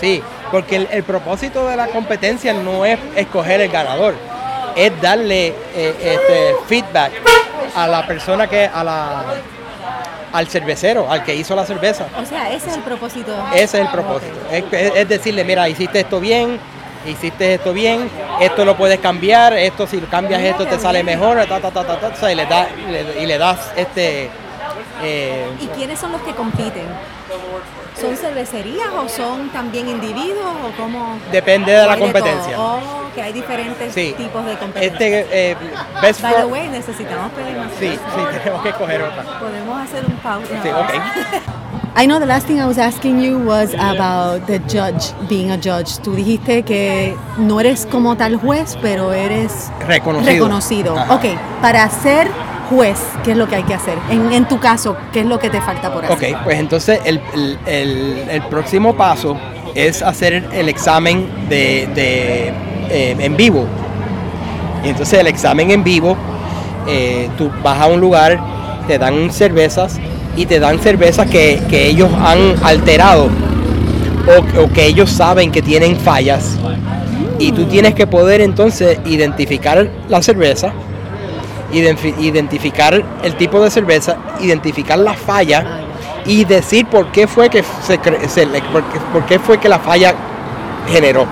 Sí, porque el, propósito de la competencia no es escoger el ganador es darle eh, este, feedback a la persona que, a la al cervecero, al que hizo la cerveza. O sea, ese es el propósito. Ese es el propósito. Es, decirle, mira, hiciste esto bien, hiciste esto bien, esto lo puedes cambiar, esto si cambias esto te sale mejor, ta, ta, ta, ta, ta, o sea, y, le da, le- y le das este... eh, ¿Y quiénes son los que compiten? ¿Son cervecerías o son también individuos o cómo? Depende de ¿O la competencia. todo? Oh, que hay diferentes sí. tipos de competencia. Este, eh, Best By the way, necesitamos pedir más. Sí, sí, tenemos que coger otra. Podemos hacer un pausa. Sí, ok. I know the last thing I was asking you was about the judge, being a judge. Tú dijiste que no eres como tal juez, pero eres Reconocido. reconocido. Ajá. Ok, para ser juez, ¿qué es lo que hay que hacer? En, tu caso, ¿qué es lo que te falta por hacer? Ok, pues entonces el, el- el- próximo paso es hacer el examen de, de, eh, en vivo. Y entonces el examen en vivo, eh, tú vas a un lugar, te dan cervezas y te dan cervezas que, que ellos han alterado o, o que ellos saben que tienen fallas. Y tú tienes que poder entonces identificar la cerveza, identificar el tipo de cerveza, identificar la falla y decir por qué fue que se, se por, qué- por qué fue que la falla generó,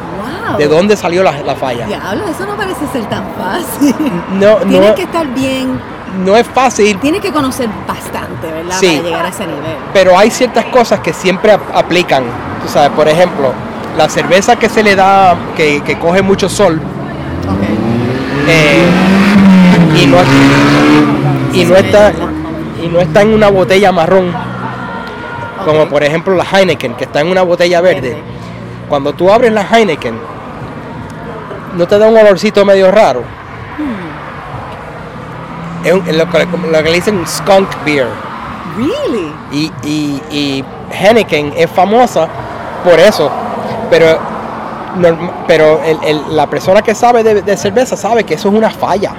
Wow. de dónde salió la, la falla. Diablo, eso no parece ser tan fácil. No, Tienes no, que estar bien, no es fácil, tienes que conocer bastante, ¿verdad? Sí. Para llegar a ese nivel. pero hay ciertas cosas que siempre ap- aplican. Tú sabes, por ejemplo, la cerveza que se le da, que, que coge mucho sol, Ok. eh, y no, y no está y no está en una botella marrón. Como por ejemplo la Heineken que está en una botella verde. Cuando tú abres la Heineken no te da un olorcito medio raro es, un- es lo, que, lo que le dicen skunk beer. Really? y, y, y Heineken es famosa por eso pero pero el- el- la persona que sabe de, de cerveza sabe que eso es una falla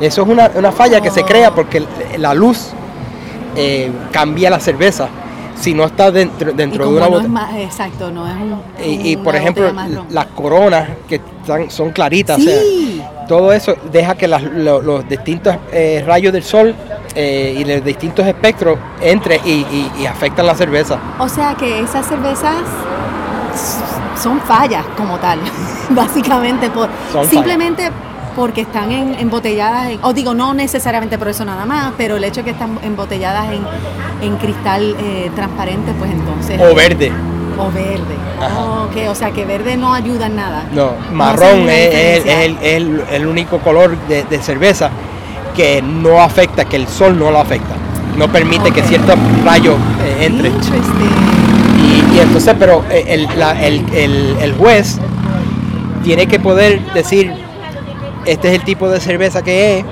eso es una, una falla que se Oh. crea porque la luz eh, cambia la cerveza si no está dentro, Y dentro de una no botella es más, exacto, no es un. y, por ejemplo las coronas que están, son claritas o sea, Sí. todo eso deja que las- lo- los distintos eh, rayos del sol eh, y los distintos espectros entren y, y- y afectan la cerveza O sea que esas cervezas son fallas como tal, básicamente por Son simplemente porque están en, embotelladas, en- o digo, no necesariamente por eso nada más, pero el hecho de que están embotelladas en, en cristal eh, transparente, pues entonces... o verde O verde. Ajá. Ok, o sea que verde no ayuda en nada. No, marrón es, es- el, es el- el único color de, de cerveza que no afecta, que el sol no lo afecta. No permite que ciertos rayos eh, entren. Interesting. Y, y entonces, pero eh, el, la- el- el- el juez tiene que poder decir, este es el tipo de cerveza que es,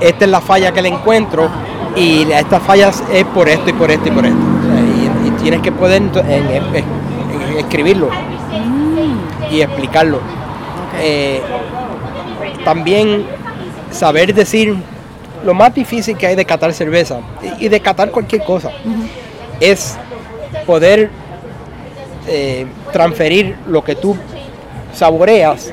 esta es la falla que le encuentro y estas fallas es por esto y por esto y por esto. Y, y tienes que poder ento- en- en- en- escribirlo y explicarlo. Eh, también saber decir lo más difícil que hay de catar cerveza y y de catar cualquier cosa es poder eh, transferir lo que tú saboreas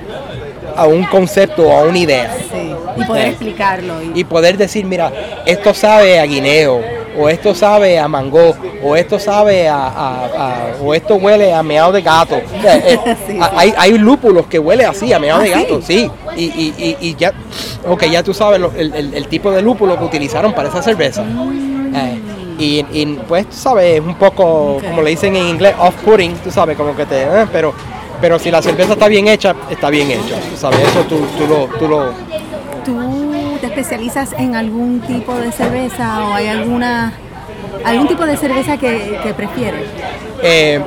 a un concepto o a una idea Sí. Y poder explicarlo. Y, y poder decir mira esto sabe a guineo o esto sabe a mango o esto sabe a, a- a- o esto huele a meado de gato O sea, eh, Sí. Hay, hay lúpulos que huele así a meado ¿Ah, de gato sí? y, y- y- ya ok ya tú sabes lo- el, el- el tipo de lúpulo que utilizaron para esa cerveza Eh, y, y, pues tú sabes es un poco como le dicen en inglés off-putting tú sabes como que te eh, pero pero si la cerveza está bien hecha está bien hecha tú sabes eso tú, tú lo, tú lo ¿Tú te especializas en algún tipo de cerveza o hay alguna algún tipo de cerveza que, que prefieres? Eh,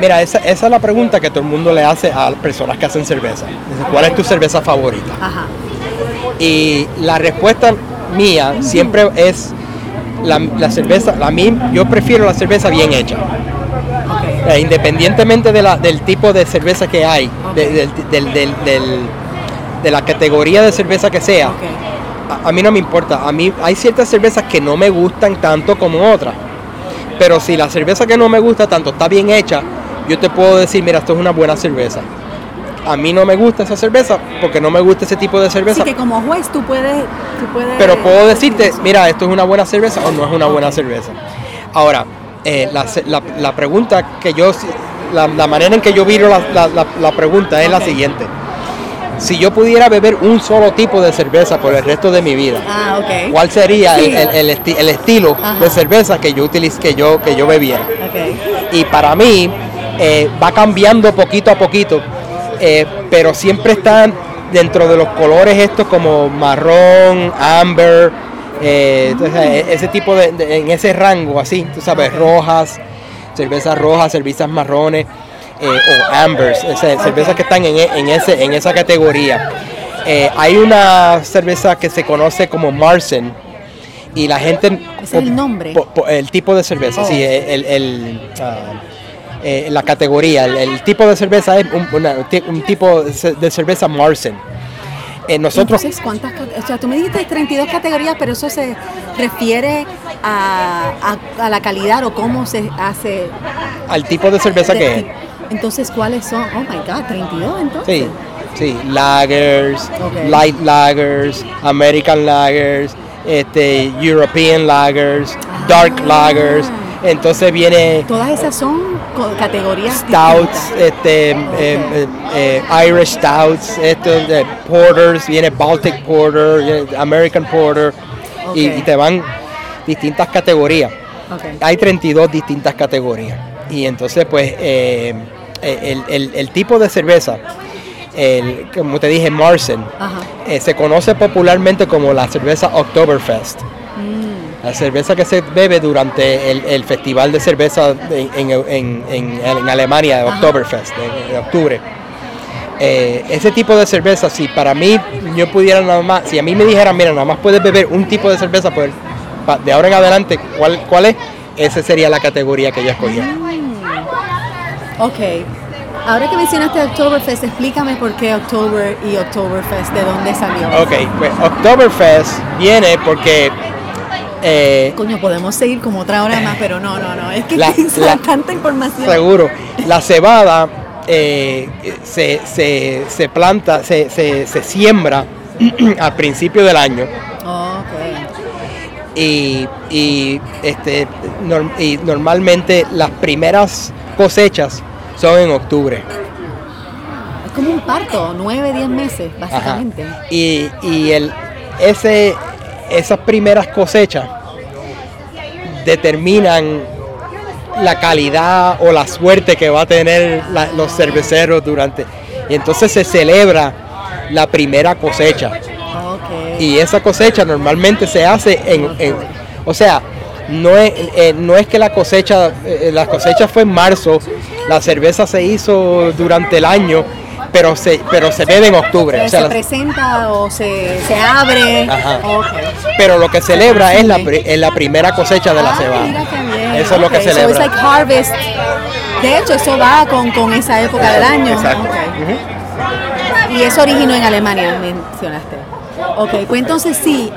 mira, esa, esa es la pregunta que todo el mundo le hace a las personas que hacen cerveza. ¿Cuál es tu cerveza favorita? Ajá. Y la respuesta mía siempre es la, la cerveza, la mí, yo prefiero la cerveza bien hecha. Eh, independientemente de la- del tipo de cerveza que hay, de, del- del- del- de la categoría de cerveza que sea, a, a mí no me importa. A mí hay ciertas cervezas que no me gustan tanto como otras. Pero si la cerveza que no me gusta tanto está bien hecha, yo te puedo decir, mira, esto es una buena cerveza. A mí no me gusta esa cerveza porque no me gusta ese tipo de Así cerveza. que como juez tú puedes, tú puedes Pero puedo decirte, mira, esto es una buena cerveza o no es una buena cerveza. Ahora, eh, la, la- la pregunta que yo, la, la manera en que yo viro la, pregunta es la siguiente. Si yo pudiera beber un solo tipo de cerveza por el resto de mi vida, Ah. ¿cuál sería el, Sí. el- el esti- el estilo Ajá. de cerveza que yo utiliz, que yo que yo bebiera? Y para mí eh, va cambiando poquito a poquito, eh, pero siempre están dentro de los colores estos como marrón, amber, eh, entonces, eh, ese tipo de, de- en ese rango así, tú sabes, rojas, cervezas rojas, cervezas marrones eh, o ambers, o sea, cervezas que están en, e- en ese, en esa categoría. Eh, hay una cerveza que se conoce como Marsen y la gente... ¿Ese es el nombre? po- po- el tipo de cerveza, Oh. sí, el, el, ah, eh, la categoría, el, el tipo de cerveza es un, una- un tipo de cerveza Marsen. Eh, nosotros, Entonces, ¿cuántas? O sea, tú me dijiste 32 categorías, pero eso se refiere a, a- a la calidad o cómo se hace. al tipo de cerveza de- que es. Entonces, ¿cuáles son? Oh my God, 32 entonces. Sí, sí, lagers, light lagers, American lagers, este, European lagers, dark Ah. lagers. Entonces viene Todas esas son categorías. stouts, distintas. este, eh, eh, eh, Irish stouts, esto, porters, viene Baltic porter, American porter, y, te van distintas categorías. Ok. Hay 32 distintas categorías. Y entonces, pues, eh, el, el- el tipo de cerveza, el, como te dije, Marsen, eh, se conoce popularmente como la cerveza Oktoberfest. Mm. La cerveza que se bebe durante el, el festival de cerveza en, en- en- Alemania, Ajá. Oktoberfest, de, de octubre. Eh, ese tipo de cerveza, si para mí yo pudiera nada más, si a mí me dijeran, mira, nada más puedes beber un tipo de cerveza, pues de ahora en adelante, ¿cuál, cuál es? Esa sería la categoría que yo escogía. Ok. Ahora que mencionaste Oktoberfest, explícame por qué October y Oktoberfest, ¿de dónde salió? Ok, pues Oktoberfest viene porque eh, Coño, podemos seguir como otra hora más, pero no, no, no. Es que La- la- tanta información. Seguro. La cebada eh, se, se- se planta, se, se- se siembra al principio del año Ok. y, y, este, norm- y normalmente las primeras cosechas son en octubre. Es como un parto, nueve, diez meses, Ajá. básicamente. Y, y el, ese, esas primeras cosechas determinan la calidad o la suerte que va a tener la- los cerveceros durante. Y entonces se celebra la primera cosecha. Y esa cosecha normalmente se hace en, en- o sea, no es, eh, no es que la cosecha, eh, la cosecha fue en marzo, la cerveza se hizo durante el año, pero se, pero se bebe en octubre. O sea, se presenta o se, se abre. Ajá. Pero lo que celebra es la, es la primera cosecha de la Ah, cebada. mira qué bien. Eso es lo que so celebra. it's like harvest. De hecho, eso va con, con esa época del año. Exacto. Y eso originó en Alemania, mencionaste. Ok, pues entonces sí.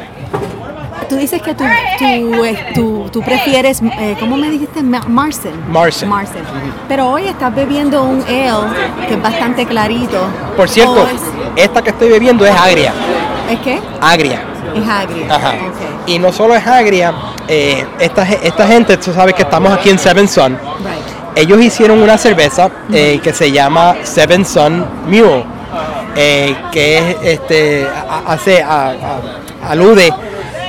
Tú dices que tú, tú, tú, tú prefieres, eh, ¿cómo me dijiste? Ma- Marsen. Marsen. Marsen. Pero hoy estás bebiendo un ale que es bastante clarito. Por cierto, ¿O es, esta que estoy bebiendo es agria. ¿es qué? Agria. Es agria. Ajá. Ok. Y no solo es agria, eh, esta, esta gente, tú sabes que estamos aquí en Seven Sun. Right. Ellos hicieron una cerveza eh, que se llama Seven Sun Mule, eh, que es, este, a- hace, a- a- alude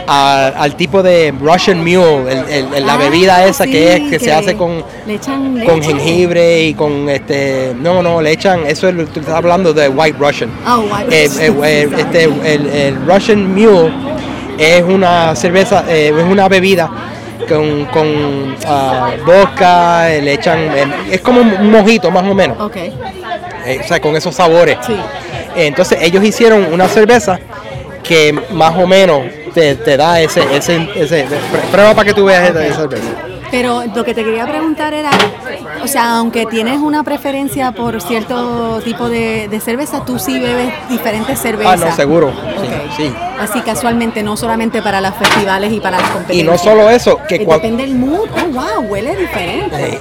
a- al tipo de Russian Mule, el- la Ah, bebida esa que es sí, que, se hace con, le echan con jengibre y con este, no, no, le echan, eso es, lo- tú estás hablando de White Russian. Oh, white Eh, Russian. eh, eh, este, el, el Russian Mule es una cerveza, eh, es una bebida con, con ah, vodka, eh, le echan, eh, es como un mojito más o menos, Ok, eh, o sea, con esos sabores. sí. Eh, Entonces ellos hicieron una cerveza que más o menos te, te da ese, ese, ese, pr- prueba para que tú veas esa, esa cerveza. Pero lo que te quería preguntar era, o sea, aunque tienes una preferencia por cierto tipo de, de cerveza, tú sí bebes diferentes Ah, cervezas. no, seguro, sí, sí. Así casualmente, no solamente para los festivales y para las Y competencias. no solo eso, que Eh, cuando... Depende del mood. Oh, wow, huele diferente.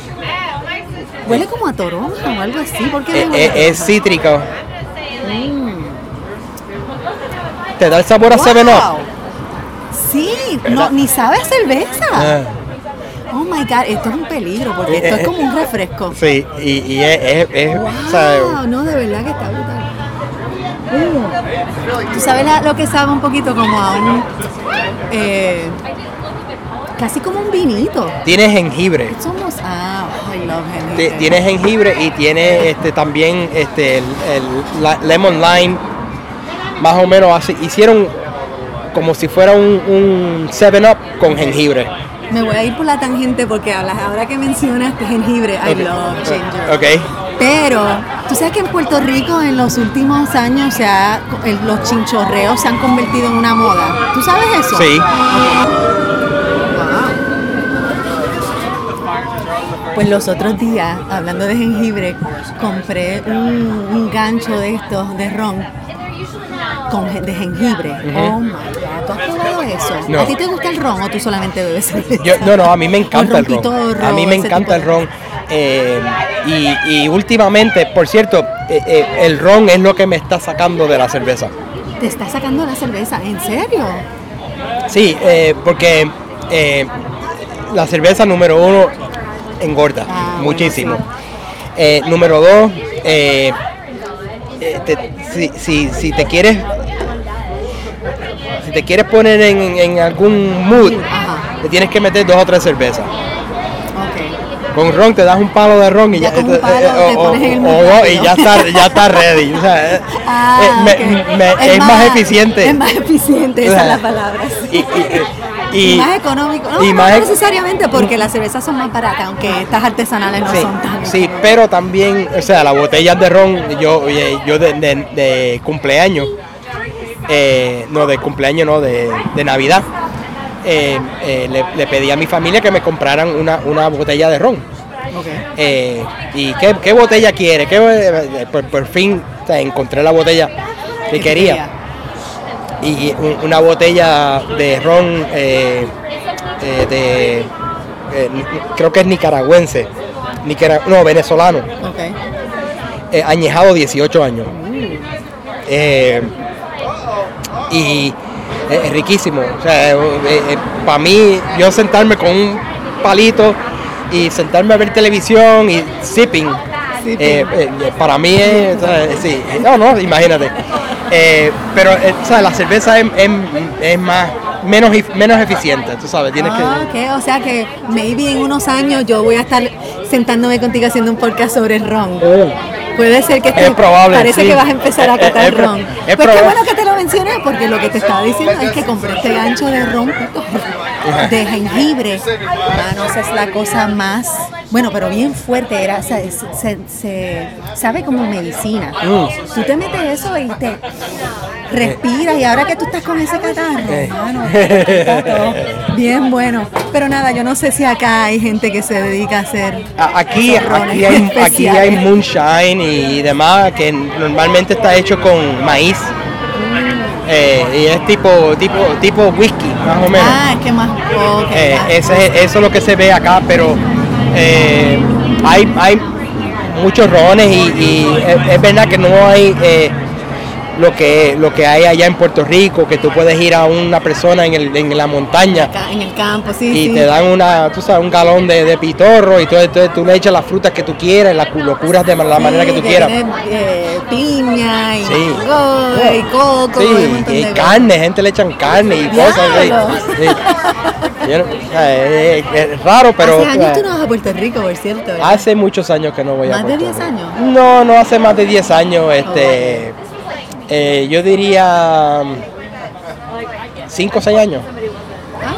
Huele como a toronja o algo así. ¿Por qué a Eh, es cítrico, Mm. te da el sabor a 7 Up. Sí, no, ni sabe a cerveza. Ah. Oh my God, esto es un peligro porque esto es como un refresco. Sí, y, y es, es, es, Wow, no, de verdad que está brutal. Mm. Tú sabes la- lo que sabe un poquito como a un. eh, casi como un vinito. tiene jengibre. Somos. Ah, I love jengibre. Tiene jengibre y tiene este también este el, el la- lemon lime más o menos así hicieron como si fuera un, un 7 up con jengibre. Me voy a ir por la tangente porque hablas, ahora que mencionaste jengibre, I love ginger. Ok. Pero, tú sabes que en Puerto Rico en los últimos años se ha- los chinchorreos se han convertido en una moda. ¿Tú sabes eso? Sí. Pues los otros días, hablando de jengibre, compré un, un gancho de estos de ron con, de jengibre. Oh my ¿tú has probado eso? No. ¿A ti te gusta el ron o tú solamente bebes? Yo, no, no, a mí me encanta el ron. A mí me encanta el de- ron. Eh, y, y últimamente, por cierto, eh, eh, el ron es lo que me está sacando de la cerveza. Te está sacando la cerveza, ¿en serio? Sí, porque la cerveza número uno engorda Ah, muchísimo. sí. Número dos, te- si, si- si te quieres te quieres poner en, en algún mood, Ajá. te tienes que meter dos o tres cervezas. Con ron te das un palo de ron y Ya eh, eh, está, ya está ready. O sea, eh, Ah, eh, me- ok. me- es, más, eficiente. Es más eficiente, esa es la palabra. sí. Y, y- y- Y más económico. No, y no más- necesariamente porque las cervezas son más baratas, aunque estas artesanales no Sí, son tan. sí, pero también, o sea, las botellas de ron, yo, eh, yo de, de- de cumpleaños, eh, no, de cumpleaños, no, de, de Navidad, eh, eh, le, le pedí a mi familia que me compraran una, una botella de ron. ¿Y qué, qué botella quiere? ¿Qué, por, por fin o sea, encontré la botella que ¿Qué quería. Y un- una botella de ron de, creo que es nicaragüense, Nicara- no, venezolano, añejado 18 años. Eh, y es riquísimo. O sea, para mí, yo sentarme con un palito y sentarme a ver televisión y sipping, Sipping. eh, eh, para mí es, sí, no, no, imagínate. Eh, pero eh, o sea, la cerveza es, es- es más, menos, menos eficiente, tú sabes, tienes Ah, que... o sea que maybe en unos años yo voy a estar sentándome contigo haciendo un podcast sobre el ron. Oh, Puede ser que Es probable, parece sí. que vas a empezar a Es- es- catar es pro- ron. es pues qué bueno que te lo mencioné, porque lo que te estaba diciendo es que compré este gancho de ron de jengibre. Mano, esa es la cosa más, bueno, pero bien fuerte, era, o sea, es- se, se- sabe como medicina. Mm. Tú te metes eso y te respiras y ahora que tú estás con ese catarro, Eh. mano, está todo bien bueno. Pero nada, yo no sé si acá hay gente que se dedica a hacer Aquí, aquí, hay, aquí hay moonshine y demás que normalmente está hecho con maíz. Eh, y es tipo, tipo, tipo whisky, más o menos. Ah, que más. ok, Eh, ese- eso es lo que se ve acá, pero eh, hay, hay muchos rones y, y es, es verdad que no hay lo que lo que hay allá en Puerto Rico, que tú puedes ir a una persona en, el, en la montaña en el campo, sí, y sí. te dan una, tú sabes, un galón de, de pitorro y todo, entonces tú le echas las frutas que tú quieras, las cu- locuras de la manera que tú quieras. tiene, eh, piña y Sí. mango y coco y Sí, y de carne, gente le echan carne y cosas. Sí. Es, raro, pero Hace años tú no vas a Puerto Rico, por cierto. ¿verdad? hace muchos años que no voy a ¿Más de Puerto 10 Rico. años? No, no hace más de 10 años. Este, eh, yo diría 5 o 6 años. Ah,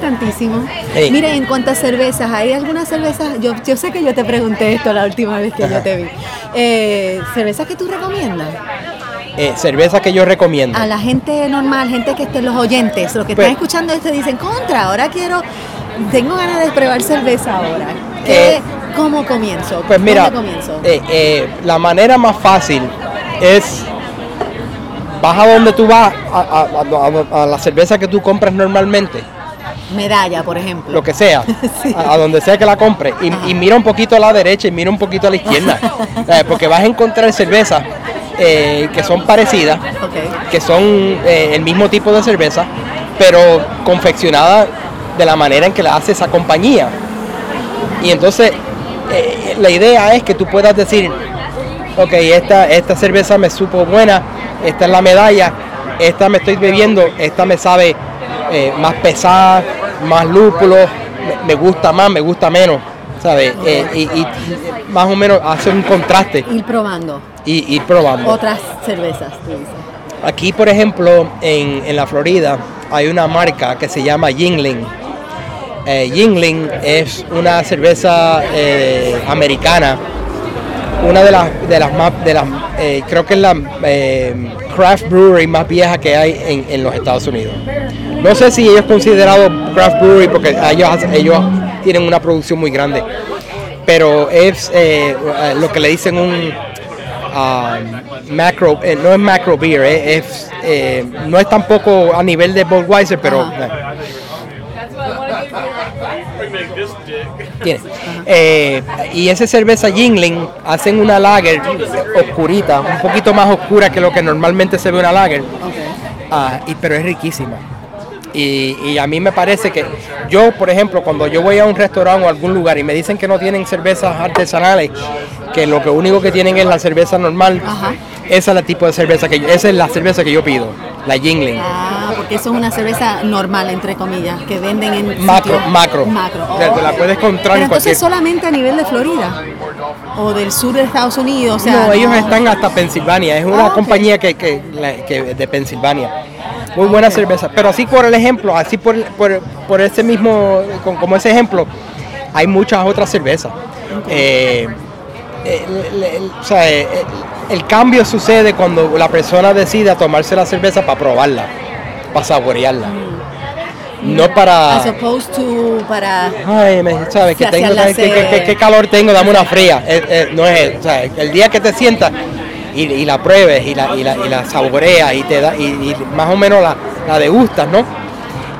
tantísimo. Sí. Mira, en cuanto a cervezas, ¿hay algunas cervezas? Yo, yo sé que yo te pregunté esto la última vez que yo te vi. Eh, ¿Cervezas que tú recomiendas? Eh, cerveza que yo recomiendo. A la gente normal, gente que esté, los oyentes, los que Pues- están escuchando esto dicen, contra, ahora quiero, tengo ganas de probar cerveza ahora. ¿Qué, Eh, ¿Cómo comienzo? Pues mira, ¿Dónde comienzo? eh, eh, la manera más fácil es vas a donde tú vas a, a- a- a la cerveza que tú compras normalmente, Medalla, por ejemplo. lo que sea, Sí. a, donde sea que la compres, y, y mira un poquito a la derecha y mira un poquito a la izquierda, Eh, porque vas a encontrar cervezas eh, que son parecidas, que son eh, el mismo tipo de cerveza, pero confeccionada de la manera en que la hace esa compañía. Y entonces la idea es que tú puedas decir, ok, esta, esta cerveza me supo buena, esta es la medalla, esta me estoy bebiendo, esta me sabe eh, más pesada, más lúpulo, me, me gusta más, me gusta menos. ¿sabes? Eh, y, y más o menos hacer un contraste Ir probando y ir probando. otras cervezas, tú dices. Aquí, por ejemplo, en, en la Florida, hay una marca que se llama Yingling. Eh, Yingling es una cerveza eh, americana, una de las, de las más, de las, eh, creo que es la eh, craft brewery más vieja que hay en, en los Estados Unidos. No sé si ellos considerado craft brewery porque ellos, ellos tienen una producción muy grande, pero es eh, eh, lo que le dicen un ah, macro, eh, no es macro beer, es, eh, no es tampoco a nivel de Budweiser, pero. Tiene. Eh, y esa cerveza Yingling hacen una lager oscurita, un poquito más oscura que lo que normalmente se ve una lager, ah, y, pero es riquísima. Y, y a mí me parece que yo, por ejemplo, cuando yo voy a un restaurante o a algún lugar y me dicen que no tienen cervezas artesanales, que lo que único que tienen es la cerveza normal, Ajá. esa es la tipo de cerveza que yo- esa es la cerveza que yo pido, la Yingling. Ah, porque eso es una cerveza normal, entre comillas, que venden en Macro, sitios- macro. Macro. O sea, te la puedes encontrar Pero en entonces cualquier- solamente a nivel de Florida o del sur de Estados Unidos, o sea, no, ellos están hasta Pensilvania. Es una Ah, compañía que, que, que de Pensilvania. Muy buena cerveza. Pero así por el ejemplo, así por, por, por ese mismo, con- como ese ejemplo, hay muchas otras cervezas. Eh, el, el- o sea, eh, el- cambio sucede cuando la persona decide tomarse la cerveza para probarla, para saborearla. No para... As opposed to para Ay, me, ¿sabes? Que tengo, ¿sabes? ¿Qué, calor tengo? Dame una fría. Eh, eh, no es, el día que te sientas y, y la pruebes y la, y la, y la saboreas y te da, y, y más o menos la, la degustas, ¿no?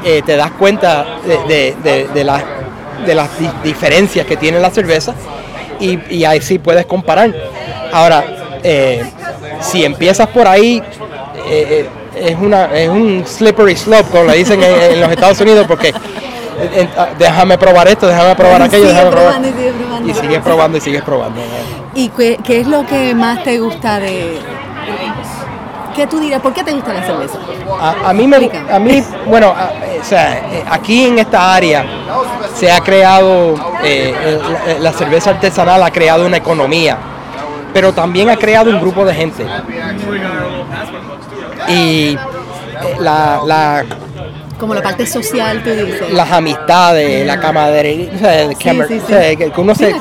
Eh, te das cuenta de, de- de- de las, de las di- diferencias que tiene la cerveza y, y ahí sí puedes comparar. Ahora, eh, si empiezas por ahí, eh, eh, es, una, es un slippery slope, como le dicen en, en los Estados Unidos, porque ah, déjame probar esto, déjame probar aquello, déjame probar. y sigue probando. Y sigues probando y sigues probando. ¿Y qué, qué es lo que más te gusta de ¿Qué tú dirías? ¿Por qué te gusta la cerveza? A, a mí me, a mí, bueno, a- eh, o sea, eh, aquí en esta área se ha creado, eh, la, la cerveza artesanal ha creado una economía, pero también ha creado un grupo de gente. Y la, la- Como la parte social, tú dices. las amistades, la camaradería, o sea, el Sí, camer- sí, sí. o sea, que uno, se,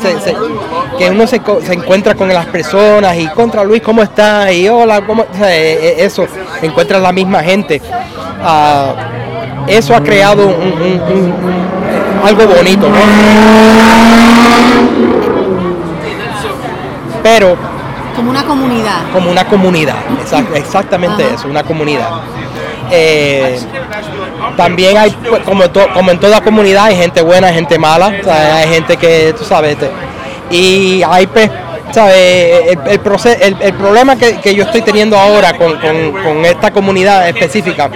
que uno se, encuentra con las personas y contra Luis, ¿cómo estás? Y hola, ¿cómo? O sea, eh, eh, eso, encuentras la misma gente. Ah, eso ha creado un- un- un- un- algo bonito, ¿no? Pero Como una comunidad. como una comunidad, exact- exactamente Ajá. eso, una comunidad. Eh, también hay, como, to- como en toda comunidad, hay gente buena, hay gente mala, hay gente que, tú sabes, y hay, pues. El, el proce- el- problema que, yo estoy teniendo ahora con, esta comunidad específica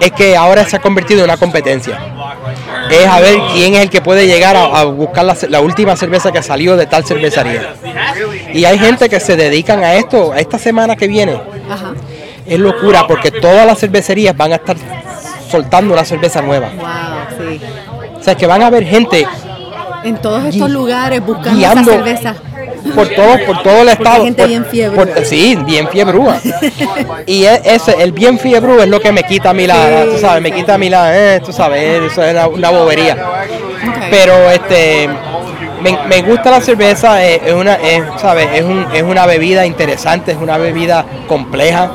es que ahora se ha convertido en una competencia. Es a ver quién es el que puede llegar a, buscar la, última cerveza que salió de tal cervecería. Y hay gente que se dedican a esto, a esta semana que viene. Es locura porque todas las cervecerías van a estar soltando una cerveza nueva. Wow, sí. O sea, que van a haber gente En todos estos lugares buscando esa cerveza. por todo, por todo el estado. gente por- bien fiebre. por- sí, bien fiebrúa. y e- ese, el bien fiebrú es lo que me quita a mí la, la- tú sabes, me quita a mí la, eh, tú sabes, eso es una, una bobería. Pero este, me, me gusta la cerveza, eh, es una, es, ¿sabes? Es, un- es una bebida interesante, es una bebida compleja,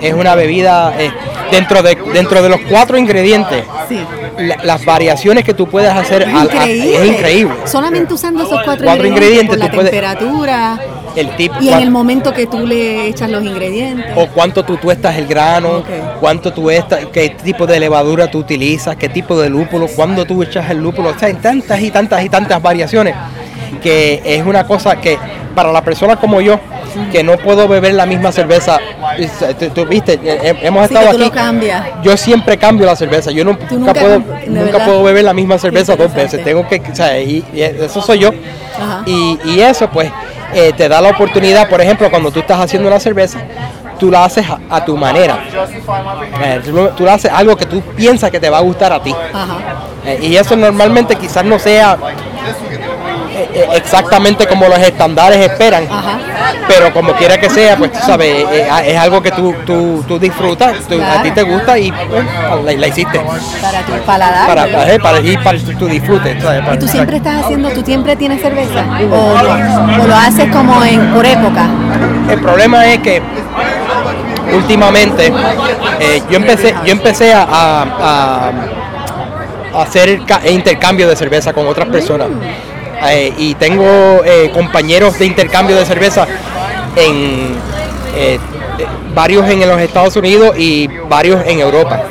es una bebida eh, dentro de dentro de los cuatro ingredientes. Sí. la- las variaciones que tú puedes hacer al- a- Increíble. es increíble. Solamente usando esos cuatro, Cuatro ingredientes, la puedes- temperatura El tipo y en el momento que tú le echas los ingredientes. o cuánto tú tuestas el grano, cuánto tú esta- qué tipo de levadura tú utilizas, qué tipo de lúpulo, cuándo tú echas el lúpulo, o sea, hay tantas y tantas y tantas variaciones que es una cosa que para la persona como yo, que no puedo beber la misma cerveza tú, viste, hemos Sí, estado que tú aquí. lo cambias. Yo siempre cambio la cerveza. Yo nunca, nunca puedo, nunca verdad. puedo beber la misma cerveza dos veces. Tengo que, o sea, y, y eso soy yo. Ajá. Y, y eso, pues, eh, te da la oportunidad, por ejemplo, cuando tú estás haciendo una cerveza, tú la haces a, a tu manera. Eh, tú, tú la haces algo que tú piensas que te va a gustar a ti. Ajá. Eh, y eso normalmente quizás no sea eh, eh, exactamente como los estándares esperan, Ajá. pero como quiera que sea, pues tú sabes, eh, eh, es algo que tú, tú, tú disfrutas, tú- a ti te gusta y pues, la, la hiciste Para tu paladar. para, eh, para, y para tu disfrute. ¿sabes? Para- ¿Y tú siempre estás haciendo, tú siempre tienes cerveza? ¿O lo, o lo haces como en, por época? El problema es que últimamente eh, yo empecé yo empecé a, a- a hacer ca- intercambio de cerveza con otras personas Eh, y tengo eh, compañeros de intercambio de cerveza en eh, varios en los Estados Unidos y varios en Europa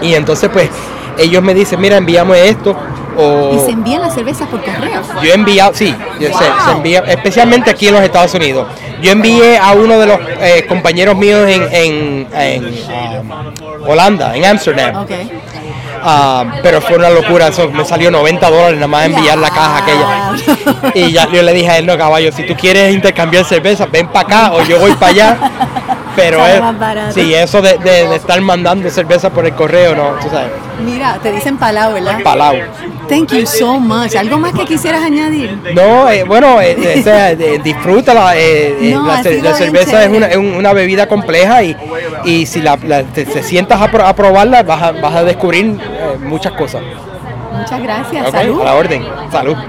y entonces pues ellos me dicen mira envíame esto o ¿Y se envían las cervezas por correo? yo he enviado, sí, yo sé, se envía, especialmente aquí en los Estados Unidos. Yo envié a uno de los eh, compañeros míos en, en, en, um, Holanda, en Ámsterdam, Ok. Ah, pero fue una locura, eso me salió 90 dólares nada más enviar la caja aquella. Y ya yo le dije a él, no caballo, si tú quieres intercambiar cerveza, ven para acá o yo voy para allá. Pero es, sí, eso de, de- de estar mandando cerveza por el correo, no, tú sabes, Mira, te dicen palau, ¿verdad? palau. Thank you so much. ¿Algo más que quisieras añadir? No, eh, bueno, eh, eh, de- disfrútala. eh, eh, No, la, cerveza es una bebida compleja y, y si la, la- te, te sientas a, pro- a probarla vas a, vas a descubrir eh, muchas cosas. Muchas gracias. Salud. A la orden. Salud.